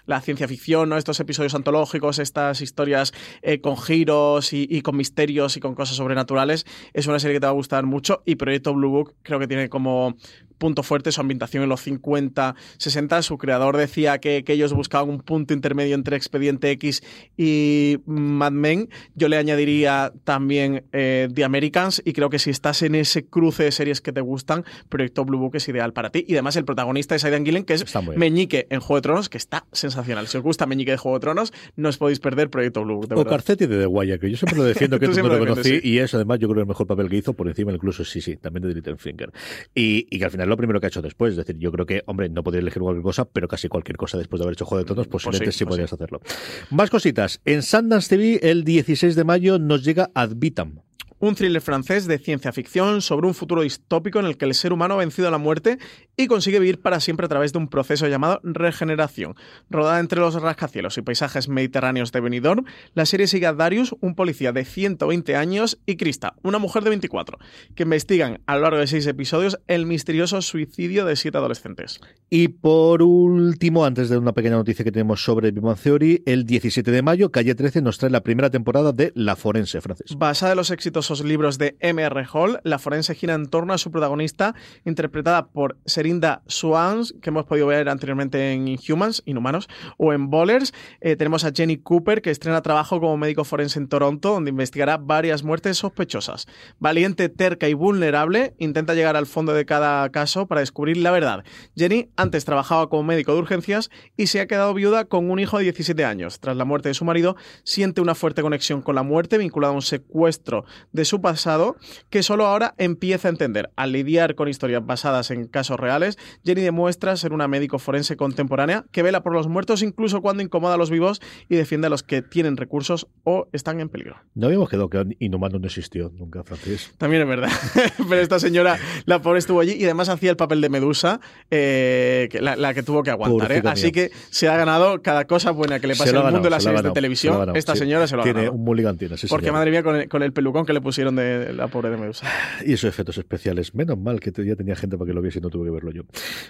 la ciencia ficción, ¿no? estos episodios antológicos, estas historias eh, con giros y, con misterios y con cosas sobrenaturales, es una serie que te va a gustar mucho y Proyecto Blue Book creo que tiene como punto fuerte su ambientación en los 50, 60. Su creador decía que, que, ellos buscaban un punto intermedio entre Expediente X y Mad Men. Yo le añadiría también eh, The Americans y creo que si estás en ese cruce de series que te gustan, Proyecto Blue Book es ideal para ti. Y además el protagonista es Aidan Gillen, que es Meñique en Juego de Tronos, que está sensacional. Si os gusta Meñique de Juego de Tronos, no os podéis perder Proyecto Blue Book. o Carcetti de The Wire, que yo siempre lo defiendo, que no lo conocí, sí. y es además yo creo el mejor papel que hizo, por encima incluso, sí, sí, también de Littlefinger. Y, y que al final lo primero que ha hecho después. Es decir, yo creo que, hombre, no podría elegir cualquier cosa, pero casi cualquier cosa después de haber hecho Juego de Tronos, posiblemente pues sí, sí podrías hacerlo. Más cositas. En Sundance TV, el 16 de mayo, nos llega Ad Vitam. Un thriller francés de ciencia ficción sobre un futuro distópico en el que el ser humano ha vencido a la muerte y consigue vivir para siempre a través de un proceso llamado regeneración. Rodada entre los rascacielos y paisajes mediterráneos de Benidorm, la serie sigue a Darius, un policía de 120 años, y Krista, una mujer de 24, que investigan a lo largo de seis episodios el misterioso suicidio de siete adolescentes. Y por último, antes de una pequeña noticia que tenemos sobre Big Bang Theory, el 17 de mayo, Calle 13 nos trae la primera temporada de La Forense, Francis. Basada en los exitosos libros de M.R. Hall, La Forense gira en torno a su protagonista, interpretada por Serinda Swans, que hemos podido ver anteriormente en Inhumans, Inhumanos, o en Bowlers. Eh, tenemos a Jenny Cooper, que estrena trabajo como médico forense en Toronto, donde investigará varias muertes sospechosas. Valiente, terca y vulnerable, intenta llegar al fondo de cada caso para descubrir la verdad. Jenny antes trabajaba como médico de urgencias y se ha quedado viuda con un hijo de 17 años. Tras la muerte de su marido, siente una fuerte conexión con la muerte vinculada a un secuestro de su pasado que solo ahora empieza a entender. Al lidiar con historias basadas en casos reales, Jenny demuestra ser una médico forense contemporánea que vela por los muertos incluso cuando incomoda a los vivos y defiende a los que tienen recursos o están en peligro. No habíamos quedado que Inhumano no existió nunca, Francis. También es verdad. Pero esta señora, la pobre estuvo allí y además hacía el papel de Medusa, eh, que la, la, que tuvo que aguantar. ¿eh? Así que se ha ganado cada cosa buena que le pase en el mundo de las series de televisión. Ganado, esta sí. señora se lo ha tiene ganado. un mulligan, tiene, sí, Porque madre mía, con el, con el, pelucón que le pusieron de la pobre de Medusa. Y esos efectos especiales. Menos mal que ya tenía gente para que lo viese y no tuve que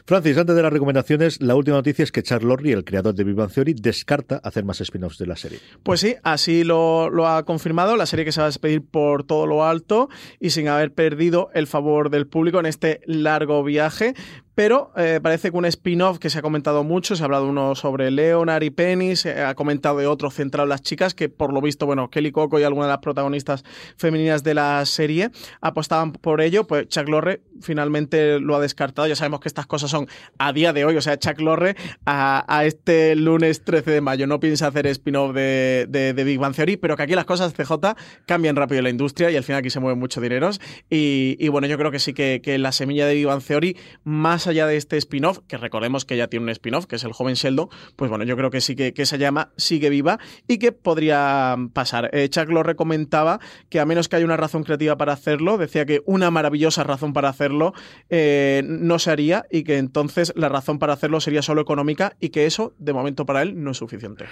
Francis, antes de las recomendaciones, la última noticia es que Charles Lorry, el creador de Big Bang Theory, descarta hacer más spin-offs de la serie. Pues sí, así lo, lo, ha confirmado. La serie que se va a despedir por todo lo alto y sin haber perdido el favor del público en este largo viaje. Pero eh, parece que un spin-off que se ha comentado mucho, se ha hablado uno sobre Leonard y Penny, se ha comentado de otro centrado en las chicas, que por lo visto, bueno, Kelly Coco y algunas de las protagonistas femeninas de la serie apostaban por ello, pues Chuck Lorre finalmente lo ha descartado, ya sabemos que estas cosas son a día de hoy, o sea, Chuck Lorre a, a este lunes 13 de mayo. No piensa hacer spin-off de, de, Big Bang Theory, pero que aquí las cosas CJ cambian rápido la industria y al final aquí se mueven muchos dineros. Y, y bueno, yo creo que sí que, que la semilla de Big Bang Theory, más allá de este spin-off, que recordemos que ya tiene un spin-off, que es el joven Sheldon, pues bueno, yo creo que sí que, que esa llama sigue viva y que podría pasar. Eh, lo recomendaba que a menos que haya una razón creativa para hacerlo, decía que una maravillosa razón para hacerlo eh, no se haría y que entonces la razón para hacerlo sería solo económica y que eso, de momento para él, no es suficiente.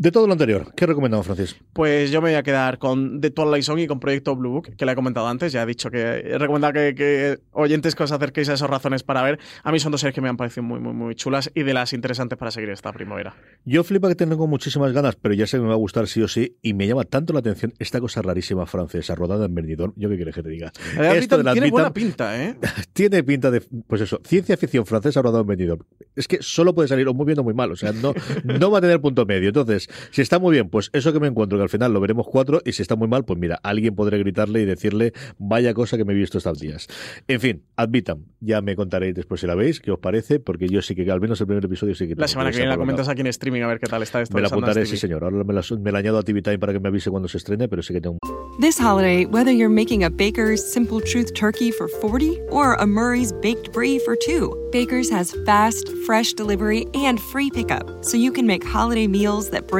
De todo lo anterior, ¿qué recomendamos, Francis? Pues yo me voy a quedar con The Twilight Zone y con Proyecto Blue Book, que le he comentado antes. Ya he dicho que he recomendado que, que, oyentes que os acerquéis a esas razones para ver. A mí son dos series que me han parecido muy, muy, muy chulas y de las interesantes para seguir esta primavera. Yo flipa que tengo muchísimas ganas, pero ya sé que me va a gustar sí o sí. Y me llama tanto la atención esta cosa rarísima francesa, rodada en Benidorm. ¿Yo qué quieres que te diga? Esto de tiene buena pinta, ¿eh? tiene pinta de, pues eso, ciencia ficción francesa rodada en Benidorm. Es que solo puede salir o muy bien o muy mal. O sea, no, no va a tener punto medio. Entonces, si está muy bien, pues eso que me encuentro, que al final lo veremos cuatro, y si está muy mal, pues mira, alguien podrá gritarle y decirle, vaya cosa que me he visto estos días. En fin, admitan, ya me contaréis después si la veis, qué os parece, porque yo sí que al menos el primer episodio sí que... La semana que viene la comentas aquí en streaming a ver qué tal está esto. Me la apuntaré, sí señor. Ahora me la, me la añado a TV Time para que me avise cuando se estrene, pero sí que tengo... This holiday, whether you're making a Baker's Simple Truth turkey for 40 or a Murray's Baked Brie for 2, Baker's has fast, fresh delivery and free pickup, so you can make holiday meals that bring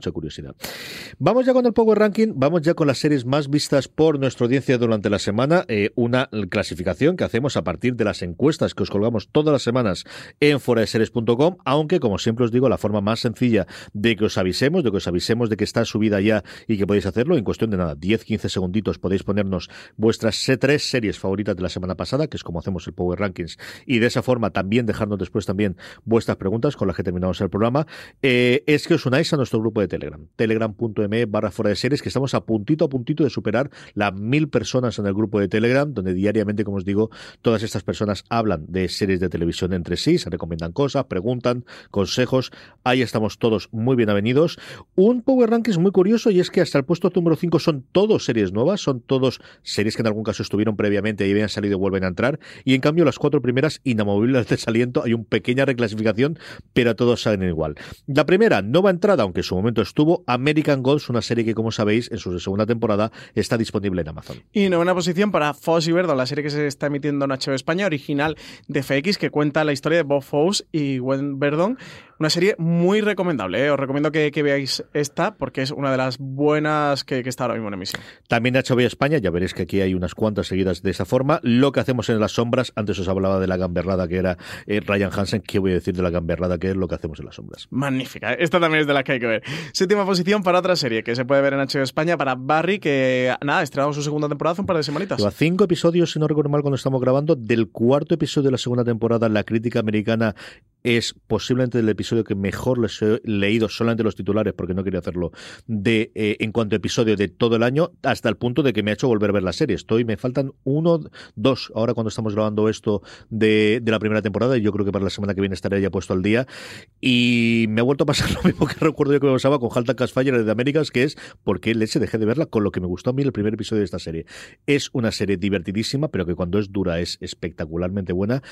Mucha curiosidad. Vamos ya con el Power Ranking, vamos ya con las series más vistas por nuestra audiencia durante la semana, eh, una clasificación que hacemos a partir de las encuestas que os colgamos todas las semanas en foradeseries.com, aunque como siempre os digo, la forma más sencilla de que os avisemos, de que os avisemos de que está subida ya y que podéis hacerlo en cuestión de nada, 10-15 segunditos podéis ponernos vuestras tres series favoritas de la semana pasada, que es como hacemos el Power Rankings, y de esa forma también dejarnos después también vuestras preguntas con las que terminamos el programa, eh, es que os unáis a nuestro grupo de Telegram, telegram.me barra fuera de series, que estamos a puntito a puntito de superar las mil personas en el grupo de Telegram, donde diariamente, como os digo, todas estas personas hablan de series de televisión entre sí, se recomiendan cosas, preguntan, consejos, ahí estamos todos muy bien avenidos. Un Power Rankings muy curioso y es que hasta el puesto número 5 son todos series nuevas, son todos series que en algún caso estuvieron previamente y habían salido y vuelven a entrar, y en cambio las cuatro primeras inamovibles de desaliento, hay una pequeña reclasificación, pero todos salen igual. La primera, nueva entrada, aunque en su momento estuvo American Gods, una serie que, como sabéis, en su segunda temporada está disponible en Amazon. Y novena posición para Foss y Verdon, la serie que se está emitiendo en HBO España, original de FX, que cuenta la historia de Bob Fosse y Gwen Verdon. Una serie muy recomendable, ¿eh? os recomiendo que, que, veáis esta porque es una de las buenas que, que, está ahora mismo en emisión. También HBO España, ya veréis que aquí hay unas cuantas seguidas de esa forma. Lo que hacemos en las sombras, antes os hablaba de la gamberrada que era eh, Ryan Hansen, ¿qué voy a decir de la gamberrada que es lo que hacemos en las sombras? Magnífica, esta también es de la que hay que ver. Séptima posición para otra serie que se puede ver en HBO España, para Barry, que nada, estrenamos su segunda temporada hace un par de semanitas. Lleva cinco episodios, si no recuerdo mal, cuando estamos grabando. Del cuarto episodio de la segunda temporada, la crítica americana es posiblemente el episodio que mejor les he leído solamente los titulares porque no quería hacerlo de eh, en cuanto a episodio de todo el año hasta el punto de que me ha hecho volver a ver la serie. Estoy me faltan uno dos ahora cuando estamos grabando esto de, de la primera temporada y yo creo que para la semana que viene estaré ya puesto al día. Y me ha vuelto a pasar lo mismo que recuerdo yo que me pasaba con Halta Casfire de Américas que es porque leche dejé de verla con lo que me gustó a mí el primer episodio de esta serie. Es una serie divertidísima pero que cuando es dura es espectacularmente buena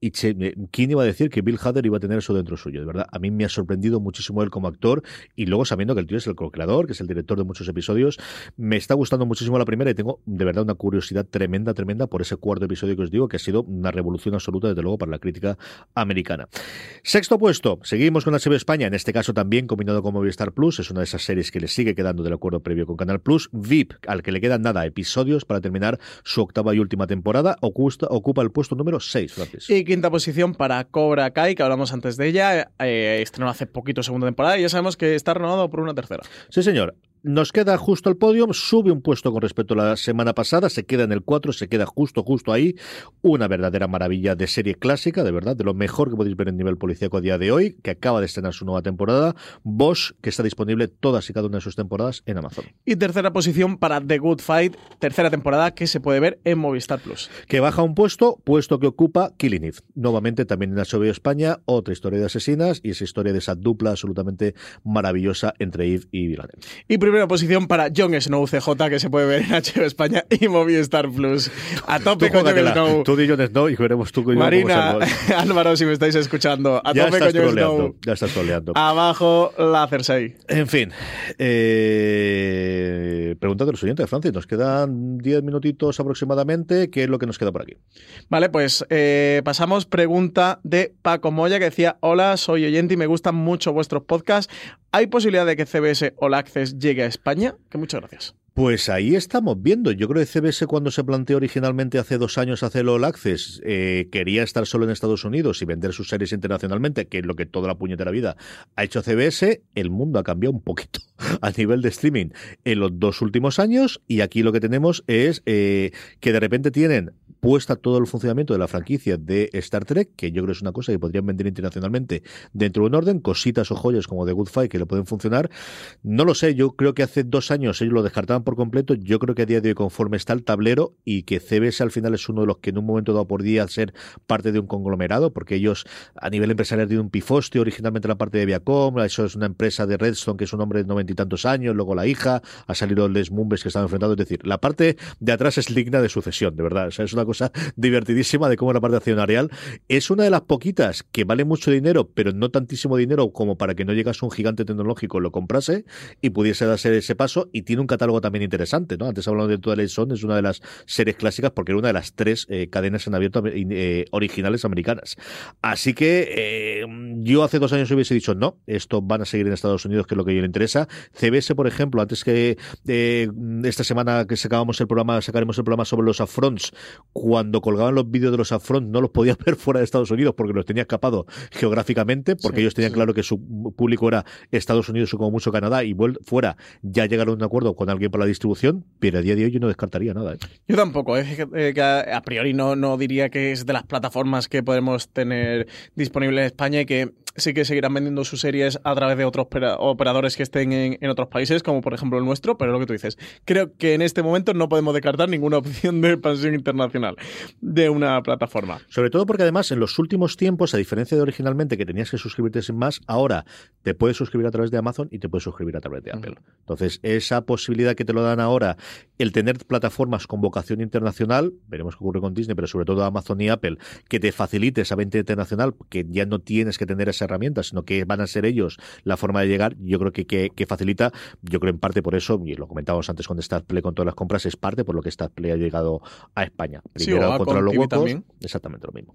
y ¿quién iba a decir que Bill Hader iba a tener eso dentro suyo? De verdad, a mí me ha sorprendido muchísimo él como actor y luego sabiendo que el tío es el co-creador, que es el director de muchos episodios, me está gustando muchísimo la primera y tengo de verdad una curiosidad tremenda, tremenda por ese cuarto episodio que os digo, que ha sido una revolución absoluta, desde luego, para la crítica americana. Sexto puesto, seguimos con HBO España, en este caso también combinado con Movistar Plus, es una de esas series que le sigue quedando del acuerdo previo con Canal Plus, VIP, al que le quedan nada, episodios para terminar su octava y última temporada, ocupa, el puesto número 6, Francis. Quinta posición para Cobra Kai, que hablamos antes de ella. Eh, estrenó hace poquito segunda temporada y ya sabemos que está renovado por una tercera. Sí, señor. Nos queda justo el podio, sube un puesto con respecto a la semana pasada, se queda en el 4, se queda justo, justo ahí. Una verdadera maravilla de serie clásica, de verdad, de lo mejor que podéis ver en nivel policíaco a día de hoy, que acaba de estrenar su nueva temporada. Bosch, que está disponible todas y cada una de sus temporadas en Amazon. Y tercera posición para The Good Fight, tercera temporada que se puede ver en Movistar Plus. Que baja un puesto, puesto que ocupa Killing Eve. Nuevamente también en HBO España, otra historia de asesinas y esa historia de esa dupla absolutamente maravillosa entre Eve y Villanelle. Y primera posición para Jon Snow CJ, que se puede ver en HBO España y Movistar Plus. A tope con Jon Snow. Tú di Jon Snow y veremos tú con Marina, Álvaro, si me estáis escuchando, a tope con Jon Snow. Ya estás troleando. Abajo la Cersei. En fin, eh, pregunta de los oyentes, Francis. Nos quedan 10 minutitos aproximadamente. ¿Qué es lo que nos queda por aquí? Vale, pues eh, pasamos. Pregunta de Paco Moya que decía: Hola, soy oyente y me gustan mucho vuestros podcasts. ¿Hay posibilidad de que CBS All Access llegue a España? Que muchas gracias. Pues ahí estamos viendo. Yo creo que CBS cuando se planteó originalmente hace dos años hacer All Access eh, quería estar solo en Estados Unidos y vender sus series internacionalmente, que es lo que toda la puñetera vida ha hecho CBS. El mundo ha cambiado un poquito a nivel de streaming en los dos últimos años y aquí lo que tenemos es eh, que de repente tienen puesta todo el funcionamiento de la franquicia de Star Trek, que yo creo es una cosa que podrían vender internacionalmente dentro de un orden, cositas o joyas como The Good Fight que le pueden funcionar. No lo sé, yo creo que hace dos años ellos lo descartaban por completo, yo creo que a día de hoy conforme está el tablero y que CBS al final es uno de los que en un momento dado podría ser parte de un conglomerado, porque ellos a nivel empresarial tienen un pifoste, originalmente la parte de Viacom, eso es una empresa de Redstone que es un hombre de noventa y tantos años, luego la hija, ha salido Les Mumbes que están enfrentados, es decir, la parte de atrás es digna de sucesión, de verdad, es una cosa divertidísima de cómo la parte accionarial es una de las poquitas que vale mucho dinero, pero no tantísimo dinero como para que no llegase un gigante tecnológico lo comprase y pudiese darse ese paso y tiene un catálogo también interesante, ¿no? Antes hablamos de Twilight Zone, es una de las series clásicas porque era una de las tres eh, cadenas en abierto eh, originales americanas. Así que eh, yo hace dos años hubiese dicho no, esto van a seguir en Estados Unidos, que es lo que yo le interesa. CBS, por ejemplo, antes que esta semana que sacábamos el programa, sacaremos el programa sobre los affronts, cuando colgaban los vídeos de los affronts no los podías ver fuera de Estados Unidos porque los tenía escapado geográficamente, porque ellos tenían claro que su público era Estados Unidos o como mucho Canadá y fuera ya llegaron a un acuerdo con alguien para la distribución, pero a día de hoy yo no descartaría nada. ¿eh? Yo tampoco, es que, que a, priori no, no diría que es de las plataformas que podemos tener disponibles en España y que sí que seguirán vendiendo sus series a través de otros operadores que estén en, otros países, como por ejemplo el nuestro, pero lo que tú dices, creo que en este momento no podemos descartar ninguna opción de expansión internacional de una plataforma. Sobre todo porque además en los últimos tiempos, a diferencia de originalmente que tenías que suscribirte sin más, ahora te puedes suscribir a través de Amazon y te puedes suscribir a través de Apple. Entonces, esa posibilidad que te lo dan ahora, el tener plataformas con vocación internacional, veremos qué ocurre con Disney, pero sobre todo Amazon y Apple, que te facilite esa venta internacional, que ya no tienes que tener esa herramientas, sino que van a ser ellos la forma de llegar, yo creo que, que, facilita, yo creo en parte por eso, y lo comentábamos antes con Play con todas las compras, es parte por lo que Play ha llegado a España. Primero contra los huecos, exactamente lo mismo.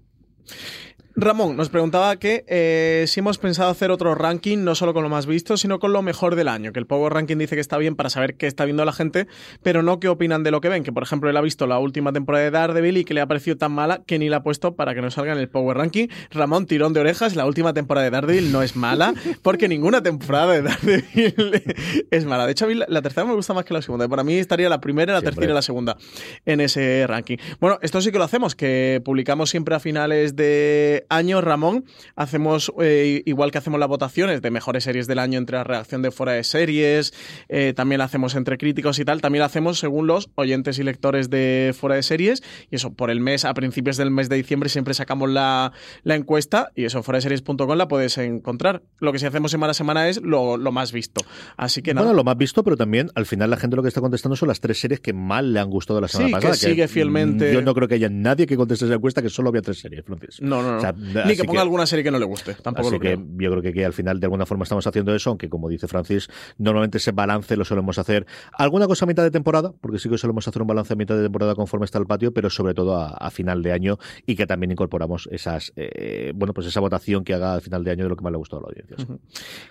Ramón nos preguntaba que eh, si hemos pensado hacer otro ranking, no solo con lo más visto, sino con lo mejor del año. Que el Power Ranking dice que está bien para saber qué está viendo la gente, pero no qué opinan de lo que ven. Que, por ejemplo, él ha visto la última temporada de Daredevil y que le ha parecido tan mala que ni la ha puesto para que no salga en el Power Ranking. Ramón, tirón de orejas, la última temporada de Daredevil no es mala, porque ninguna temporada de Daredevil es mala. De hecho, a mí la, tercera me gusta más que la segunda. Para mí estaría la primera, la tercera y la segunda en ese ranking. Bueno, esto sí que lo hacemos, que publicamos siempre a finales de año, Ramón hacemos, eh, igual que hacemos las votaciones de mejores series del año entre la reacción de fuera de series, eh, también la hacemos entre críticos y tal, también la hacemos según los oyentes y lectores de fuera de series, y eso por el mes, a principios del mes de diciembre siempre sacamos la, encuesta, y eso fuera de series.com la puedes encontrar. Lo que sí hacemos semana a semana es lo, más visto. Así que nada. Bueno, lo más visto, pero también al final la gente lo que está contestando son las tres series que más le han gustado la semana pasada. Que sigue fielmente. Yo no creo que haya nadie que conteste esa encuesta que solo había tres series, Francis. No, no, no. Ni que ponga alguna serie que no le guste. Tampoco así que yo creo que, al final de alguna forma estamos haciendo eso, aunque como dice Francis, normalmente ese balance lo solemos hacer alguna cosa a mitad de temporada, porque sí que solemos hacer un balance a mitad de temporada conforme está el patio, pero sobre todo a, final de año y que también incorporamos esas, eh, bueno, pues esa votación que haga al final de año de lo que más le ha gustado a la audiencia.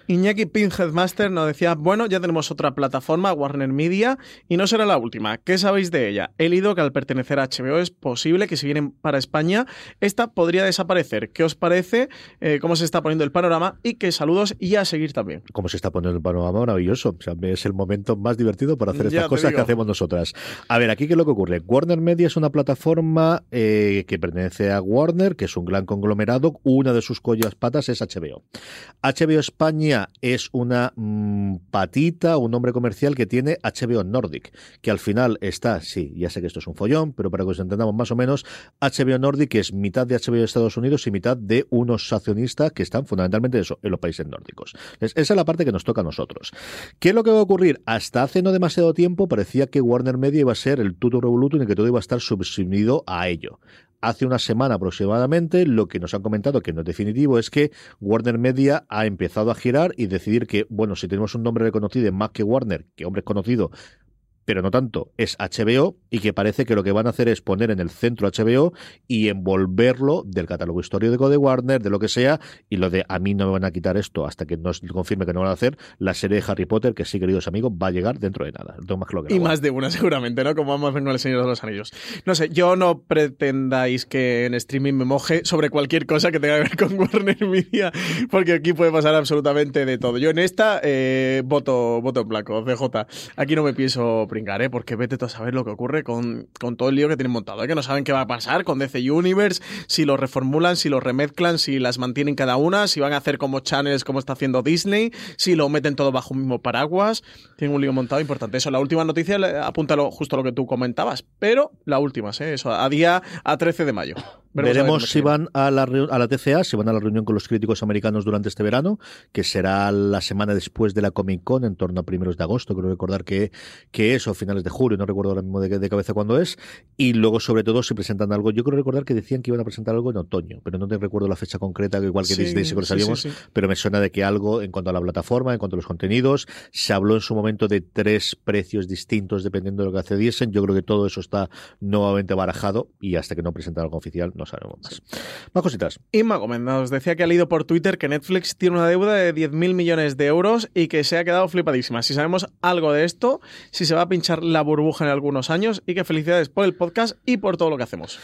Iñaki Pinheadmaster nos decía, bueno, ya tenemos otra plataforma, Warner Media, y no será la última. ¿Qué sabéis de ella? He leído que al pertenecer a HBO es posible que si vienen para España, esta podría desaparecer crecer. ¿Qué os parece? Eh, ¿Cómo se está poniendo el panorama? Y qué saludos y a seguir también. Cómo se está poniendo el panorama maravilloso. O sea, es el momento más divertido para hacer estas cosas que hacemos nosotras. A ver, aquí qué es lo que ocurre. Warner Media es una plataforma eh, que pertenece a Warner, que es un gran conglomerado. Una de sus collas patas es HBO. HBO España es una mm, patita, un nombre comercial que tiene HBO Nordic, que al final está, sí, ya sé que esto es un follón, pero para que os entendamos más o menos, HBO Nordic es mitad de HBO de Estados Unidos mitad de unos accionistas que están fundamentalmente eso, en los países nórdicos. Entonces, esa es la parte que nos toca a nosotros. ¿Qué es lo que va a ocurrir? Hasta hace no demasiado tiempo parecía que Warner Media iba a ser el tuto revolutum y que todo iba a estar subsumido a ello. Hace una semana aproximadamente, lo que nos han comentado, que no es definitivo, es que Warner Media ha empezado a girar y decidir que, bueno, si tenemos un nombre reconocido más que Warner, que hombre es conocido, pero no tanto, es HBO y que parece que lo que van a hacer es poner en el centro HBO y envolverlo del catálogo histórico de Warner, de lo que sea, y lo de a mí no me van a quitar esto hasta que nos confirme que no van a hacer, la serie de Harry Potter, que sí, queridos amigos, va a llegar dentro de nada. Más que Y más de una seguramente, ¿no? Como vamos a ver con el Señor de los Anillos. No sé, yo no pretendáis que en streaming me moje sobre cualquier cosa que tenga que ver con Warner Media, porque aquí puede pasar absolutamente de todo. Yo en esta eh, voto, voto en blanco, CJ. Aquí no me pienso pringar. Porque vete tú a saber lo que ocurre con, con todo el lío que tienen montado, ¿eh? Que no saben qué va a pasar con DC Universe, si lo reformulan, si lo remezclan, si las mantienen cada una, si van a hacer como channels como está haciendo Disney, si lo meten todo bajo un mismo paraguas. Tienen un lío montado importante. Eso, la última noticia, apúntalo justo a lo que tú comentabas, pero la última, ¿eh? Eso, a día a 13 de mayo. Veremos si van a la, a la TCA, si van a la reunión con los críticos americanos durante este verano, que será la semana después de la Comic Con, en torno a primeros de agosto, creo recordar que, que es, o finales de julio, no recuerdo ahora mismo de, de cabeza cuándo es, y luego sobre todo si presentan algo, yo creo recordar que decían que iban a presentar algo en otoño, pero no te recuerdo la fecha concreta, igual que Sí, Disney sí sí. pero me suena de que algo en cuanto a la plataforma, en cuanto a los contenidos, se habló en su momento de tres precios distintos dependiendo de lo que accediesen, yo creo que todo eso está nuevamente barajado y hasta que no presenten algo oficial no sabemos más. Más cositas. Inma Gómez nos decía que ha leído por Twitter que Netflix tiene una deuda de 10.000 millones de euros y que se ha quedado flipadísima. Si sabemos algo de esto, si se va a pinchar la burbuja en algunos años y que felicidades por el podcast y por todo lo que hacemos.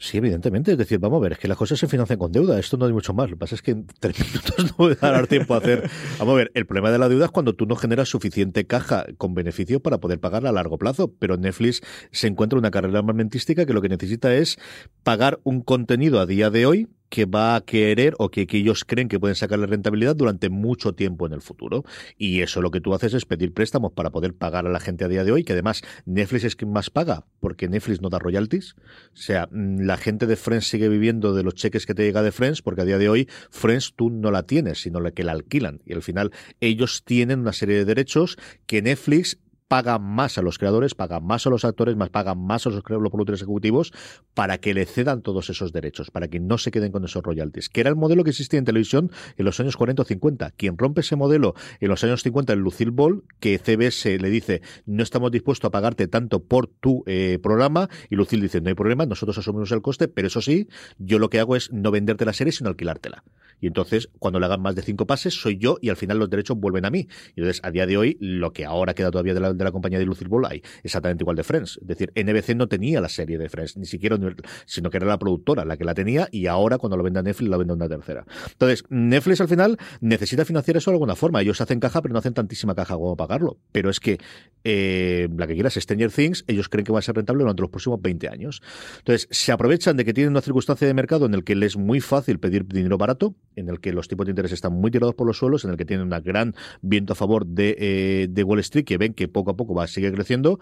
Sí, evidentemente. Es decir, vamos a ver, es que las cosas se financian con deuda. Esto no hay mucho más. Lo que pasa es que en tres minutos no va a dar tiempo a hacer. Vamos a ver, el problema de la deuda es cuando tú no generas suficiente caja con beneficio para poder pagar a largo plazo. Pero Netflix se encuentra en una carrera armamentística que lo que necesita es pagar un contenido a día de hoy que va a querer o que, ellos creen que pueden sacarle rentabilidad durante mucho tiempo en el futuro. Y eso lo que tú haces es pedir préstamos para poder pagar a la gente a día de hoy, que además Netflix es quien más paga, porque Netflix no da royalties. O sea, mm, la gente de Friends sigue viviendo de los cheques que te llega de Friends, porque a día de hoy Friends tú no la tienes, sino la que la alquilan. Y al final ellos tienen una serie de derechos que Netflix paga más a los creadores, paga más a los actores, más paga más a los, los productores ejecutivos para que le cedan todos esos derechos, para que no se queden con esos royalties, que era el modelo que existía en televisión en los años 40 o 50. Quien rompe ese modelo en los años 50 es Lucille Ball, que CBS le dice no estamos dispuestos a pagarte tanto por tu eh, programa, y Lucille dice no hay problema, nosotros asumimos el coste, pero eso sí, yo lo que hago es no venderte la serie, sino alquilártela. Y entonces, cuando le hagan más de cinco pases, soy yo y al final los derechos vuelven a mí. Y entonces, a día de hoy, lo que ahora queda todavía de la, de la compañía de Lucille Ball hay exactamente igual de Friends. Es decir, NBC no tenía la serie de Friends, ni siquiera, sino que era la productora la que la tenía y ahora cuando lo venda Netflix la vende una tercera. Entonces, Netflix al final necesita financiar eso de alguna forma. Ellos hacen caja, pero no hacen tantísima caja como pagarlo. Pero es que eh, la que quieras, Stranger Things, ellos creen que va a ser rentable durante los próximos 20 años. Entonces, se aprovechan de que tienen una circunstancia de mercado en el que les es muy fácil pedir dinero barato, en el que los tipos de interés están muy tirados por los suelos, en el que tienen un gran viento a favor eh, de Wall Street, que ven que poco a poco va seguir creciendo,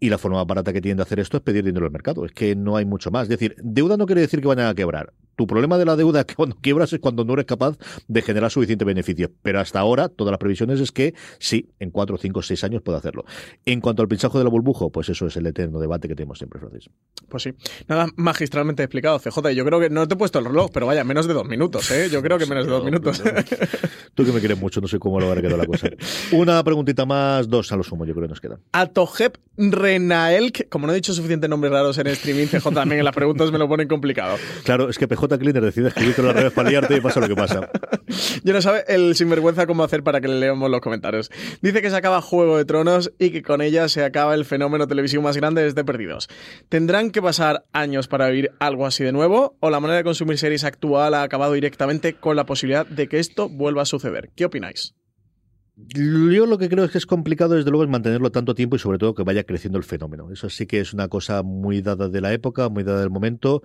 y la forma barata que tienen de hacer esto es pedir dinero al mercado. Es que no hay mucho más. Es decir, deuda no quiere decir que vayan a quebrar. Tu problema de la deuda que cuando quiebras es cuando no eres capaz de generar suficiente beneficio. Pero hasta ahora, todas las previsiones es que sí, en 4, 5, 6 años puede hacerlo. En cuanto al pinchajo de la burbuja, pues eso es el eterno debate que tenemos siempre, Francis. Pues sí. Nada, magistralmente explicado, CJ. Yo creo que no te he puesto el reloj, pero vaya, menos de dos minutos, ¿eh? Yo creo que menos de dos minutos. Tú que me quieres mucho, no sé cómo lo habrá quedado la cosa. Una preguntita más, dos a lo sumo, yo creo que nos quedan. Atoheb Renaelk, como no he dicho suficientes nombres raros en streaming, CJ también en las preguntas me lo ponen complicado. Claro, es que PJ Cleaner decide escribirte las redes para liarte y pasa lo que pasa. Yo no sabe el sinvergüenza cómo hacer para que le leamos los comentarios. Dice que se acaba Juego de Tronos y que con ella se acaba el fenómeno televisivo más grande desde Perdidos. ¿Tendrán que pasar años para vivir algo así de nuevo? ¿O la manera de consumir series actual ha acabado directamente con la posibilidad de que esto vuelva a suceder? ¿Qué opináis? Yo lo que creo es que es complicado, desde luego, es mantenerlo tanto tiempo y sobre todo que vaya creciendo el fenómeno. Eso sí que es una cosa muy dada de la época, muy dada del momento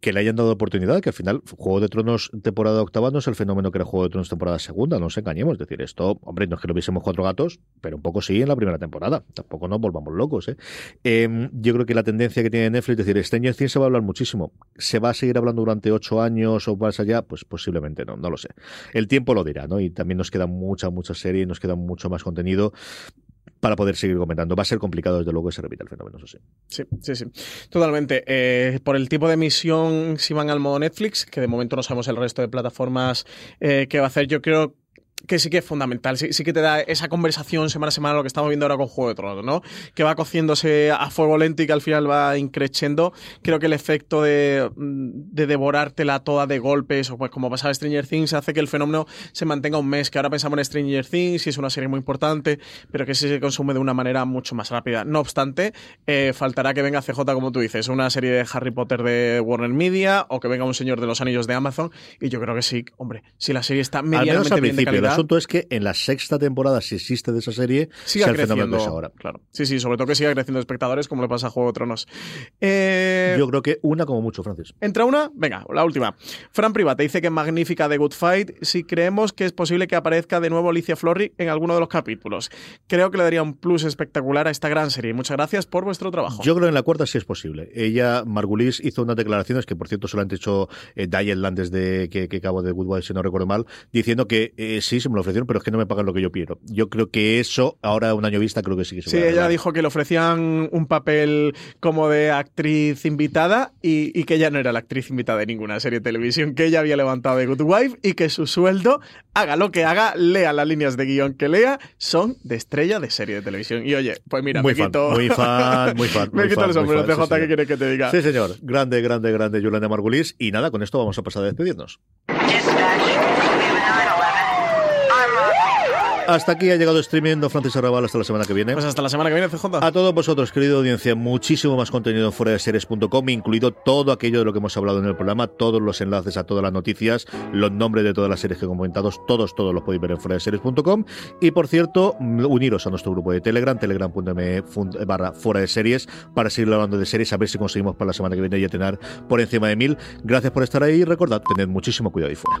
que le hayan dado oportunidad, que al final Juego de Tronos temporada octava no es el fenómeno que era Juego de Tronos temporada segunda, no nos engañemos. Es decir, esto, hombre, no es que lo viésemos cuatro gatos, pero un poco sí en la primera temporada. Tampoco nos volvamos locos. ¿eh? Em, yo creo que la tendencia que tiene Netflix, es decir, Stranger Things se va a hablar muchísimo. ¿Se va a seguir hablando durante ocho años o más allá? Pues posiblemente no, no lo sé. El tiempo lo dirá, ¿no? Y también nos queda mucha, mucha serie, nos queda mucho más contenido para poder seguir comentando. Va a ser complicado, desde luego, que se repita el fenómeno, eso sí. Sí, sí, sí. Totalmente. Eh, por el tipo de emisión, si van al modo Netflix, que de momento no sabemos el resto de plataformas eh, que va a hacer, yo creo que sí que es fundamental, sí, sí, que te da esa conversación semana a semana, lo que estamos viendo ahora con Juego de Tronos, ¿no? Que va cociéndose a fuego lento y que al final va increciendo. Creo que el efecto de, de devorártela toda de golpes, o pues como pasaba Stranger Things, hace que el fenómeno se mantenga un mes, que ahora pensamos en Stranger Things y es una serie muy importante, pero que sí se consume de una manera mucho más rápida. No obstante, eh, faltará que venga CJ, como tú dices, una serie de Harry Potter de Warner Media o que venga un señor de los anillos de Amazon, y yo creo que sí, hombre, si la serie está medianamente bien de calidad el asunto es que en la sexta temporada, si existe de esa serie, siga creciendo. ahora. Claro. Sí, sí, sobre todo que siga creciendo espectadores, como le pasa a Juego de Tronos. Eh, Yo creo que una como mucho, Francis. ¿Entra una? Venga, la última. Fran Private dice que es magnífica de Good Fight. Si creemos que es posible que aparezca de nuevo Alicia Florrick en alguno de los capítulos. Creo que le daría un plus espectacular a esta gran serie. Muchas gracias por vuestro trabajo. Yo creo que en la cuarta sí es posible. Ella, Margulis, hizo unas declaraciones que, por cierto, solo han dicho eh, Diane desde que, que acabo de Good Fight, si no recuerdo mal, diciendo que eh, sí, se me lo ofrecieron, pero es que no me pagan lo que yo quiero. Yo creo que eso, ahora un año vista, creo que sí que se Sí, ella dijo que le ofrecían un papel como de actriz invitada y, que ella no era la actriz invitada de ninguna serie de televisión que ella había levantado de Good Wife y que su sueldo, haga lo que haga, lea las líneas de guion que lea, son de estrella de serie de televisión. Y oye, pues mira, muy me fan, Muy fan, muy fan. me quito el sombrero, TJ, ¿qué quieres que te diga? Sí, señor. Grande, grande, grande, Juliana Margulis. Y nada, con esto vamos a pasar a despedirnos. Hasta aquí ha llegado streaming Francis Arrabal hasta la semana que viene. Pues hasta la semana que viene, CJ. A todos vosotros, querido audiencia, muchísimo más contenido en fuera de series.com, incluido todo aquello de lo que hemos hablado en el programa, todos los enlaces a todas las noticias, los nombres de todas las series que he comentado, todos, todos los podéis ver en fuera de series.com. Y por cierto, uniros a nuestro grupo de Telegram, telegram.me barra fuera de series, para seguir hablando de series, a ver si conseguimos para la semana que viene ya tener por encima de mil. Gracias por estar ahí y recordad, tened muchísimo cuidado y fuera.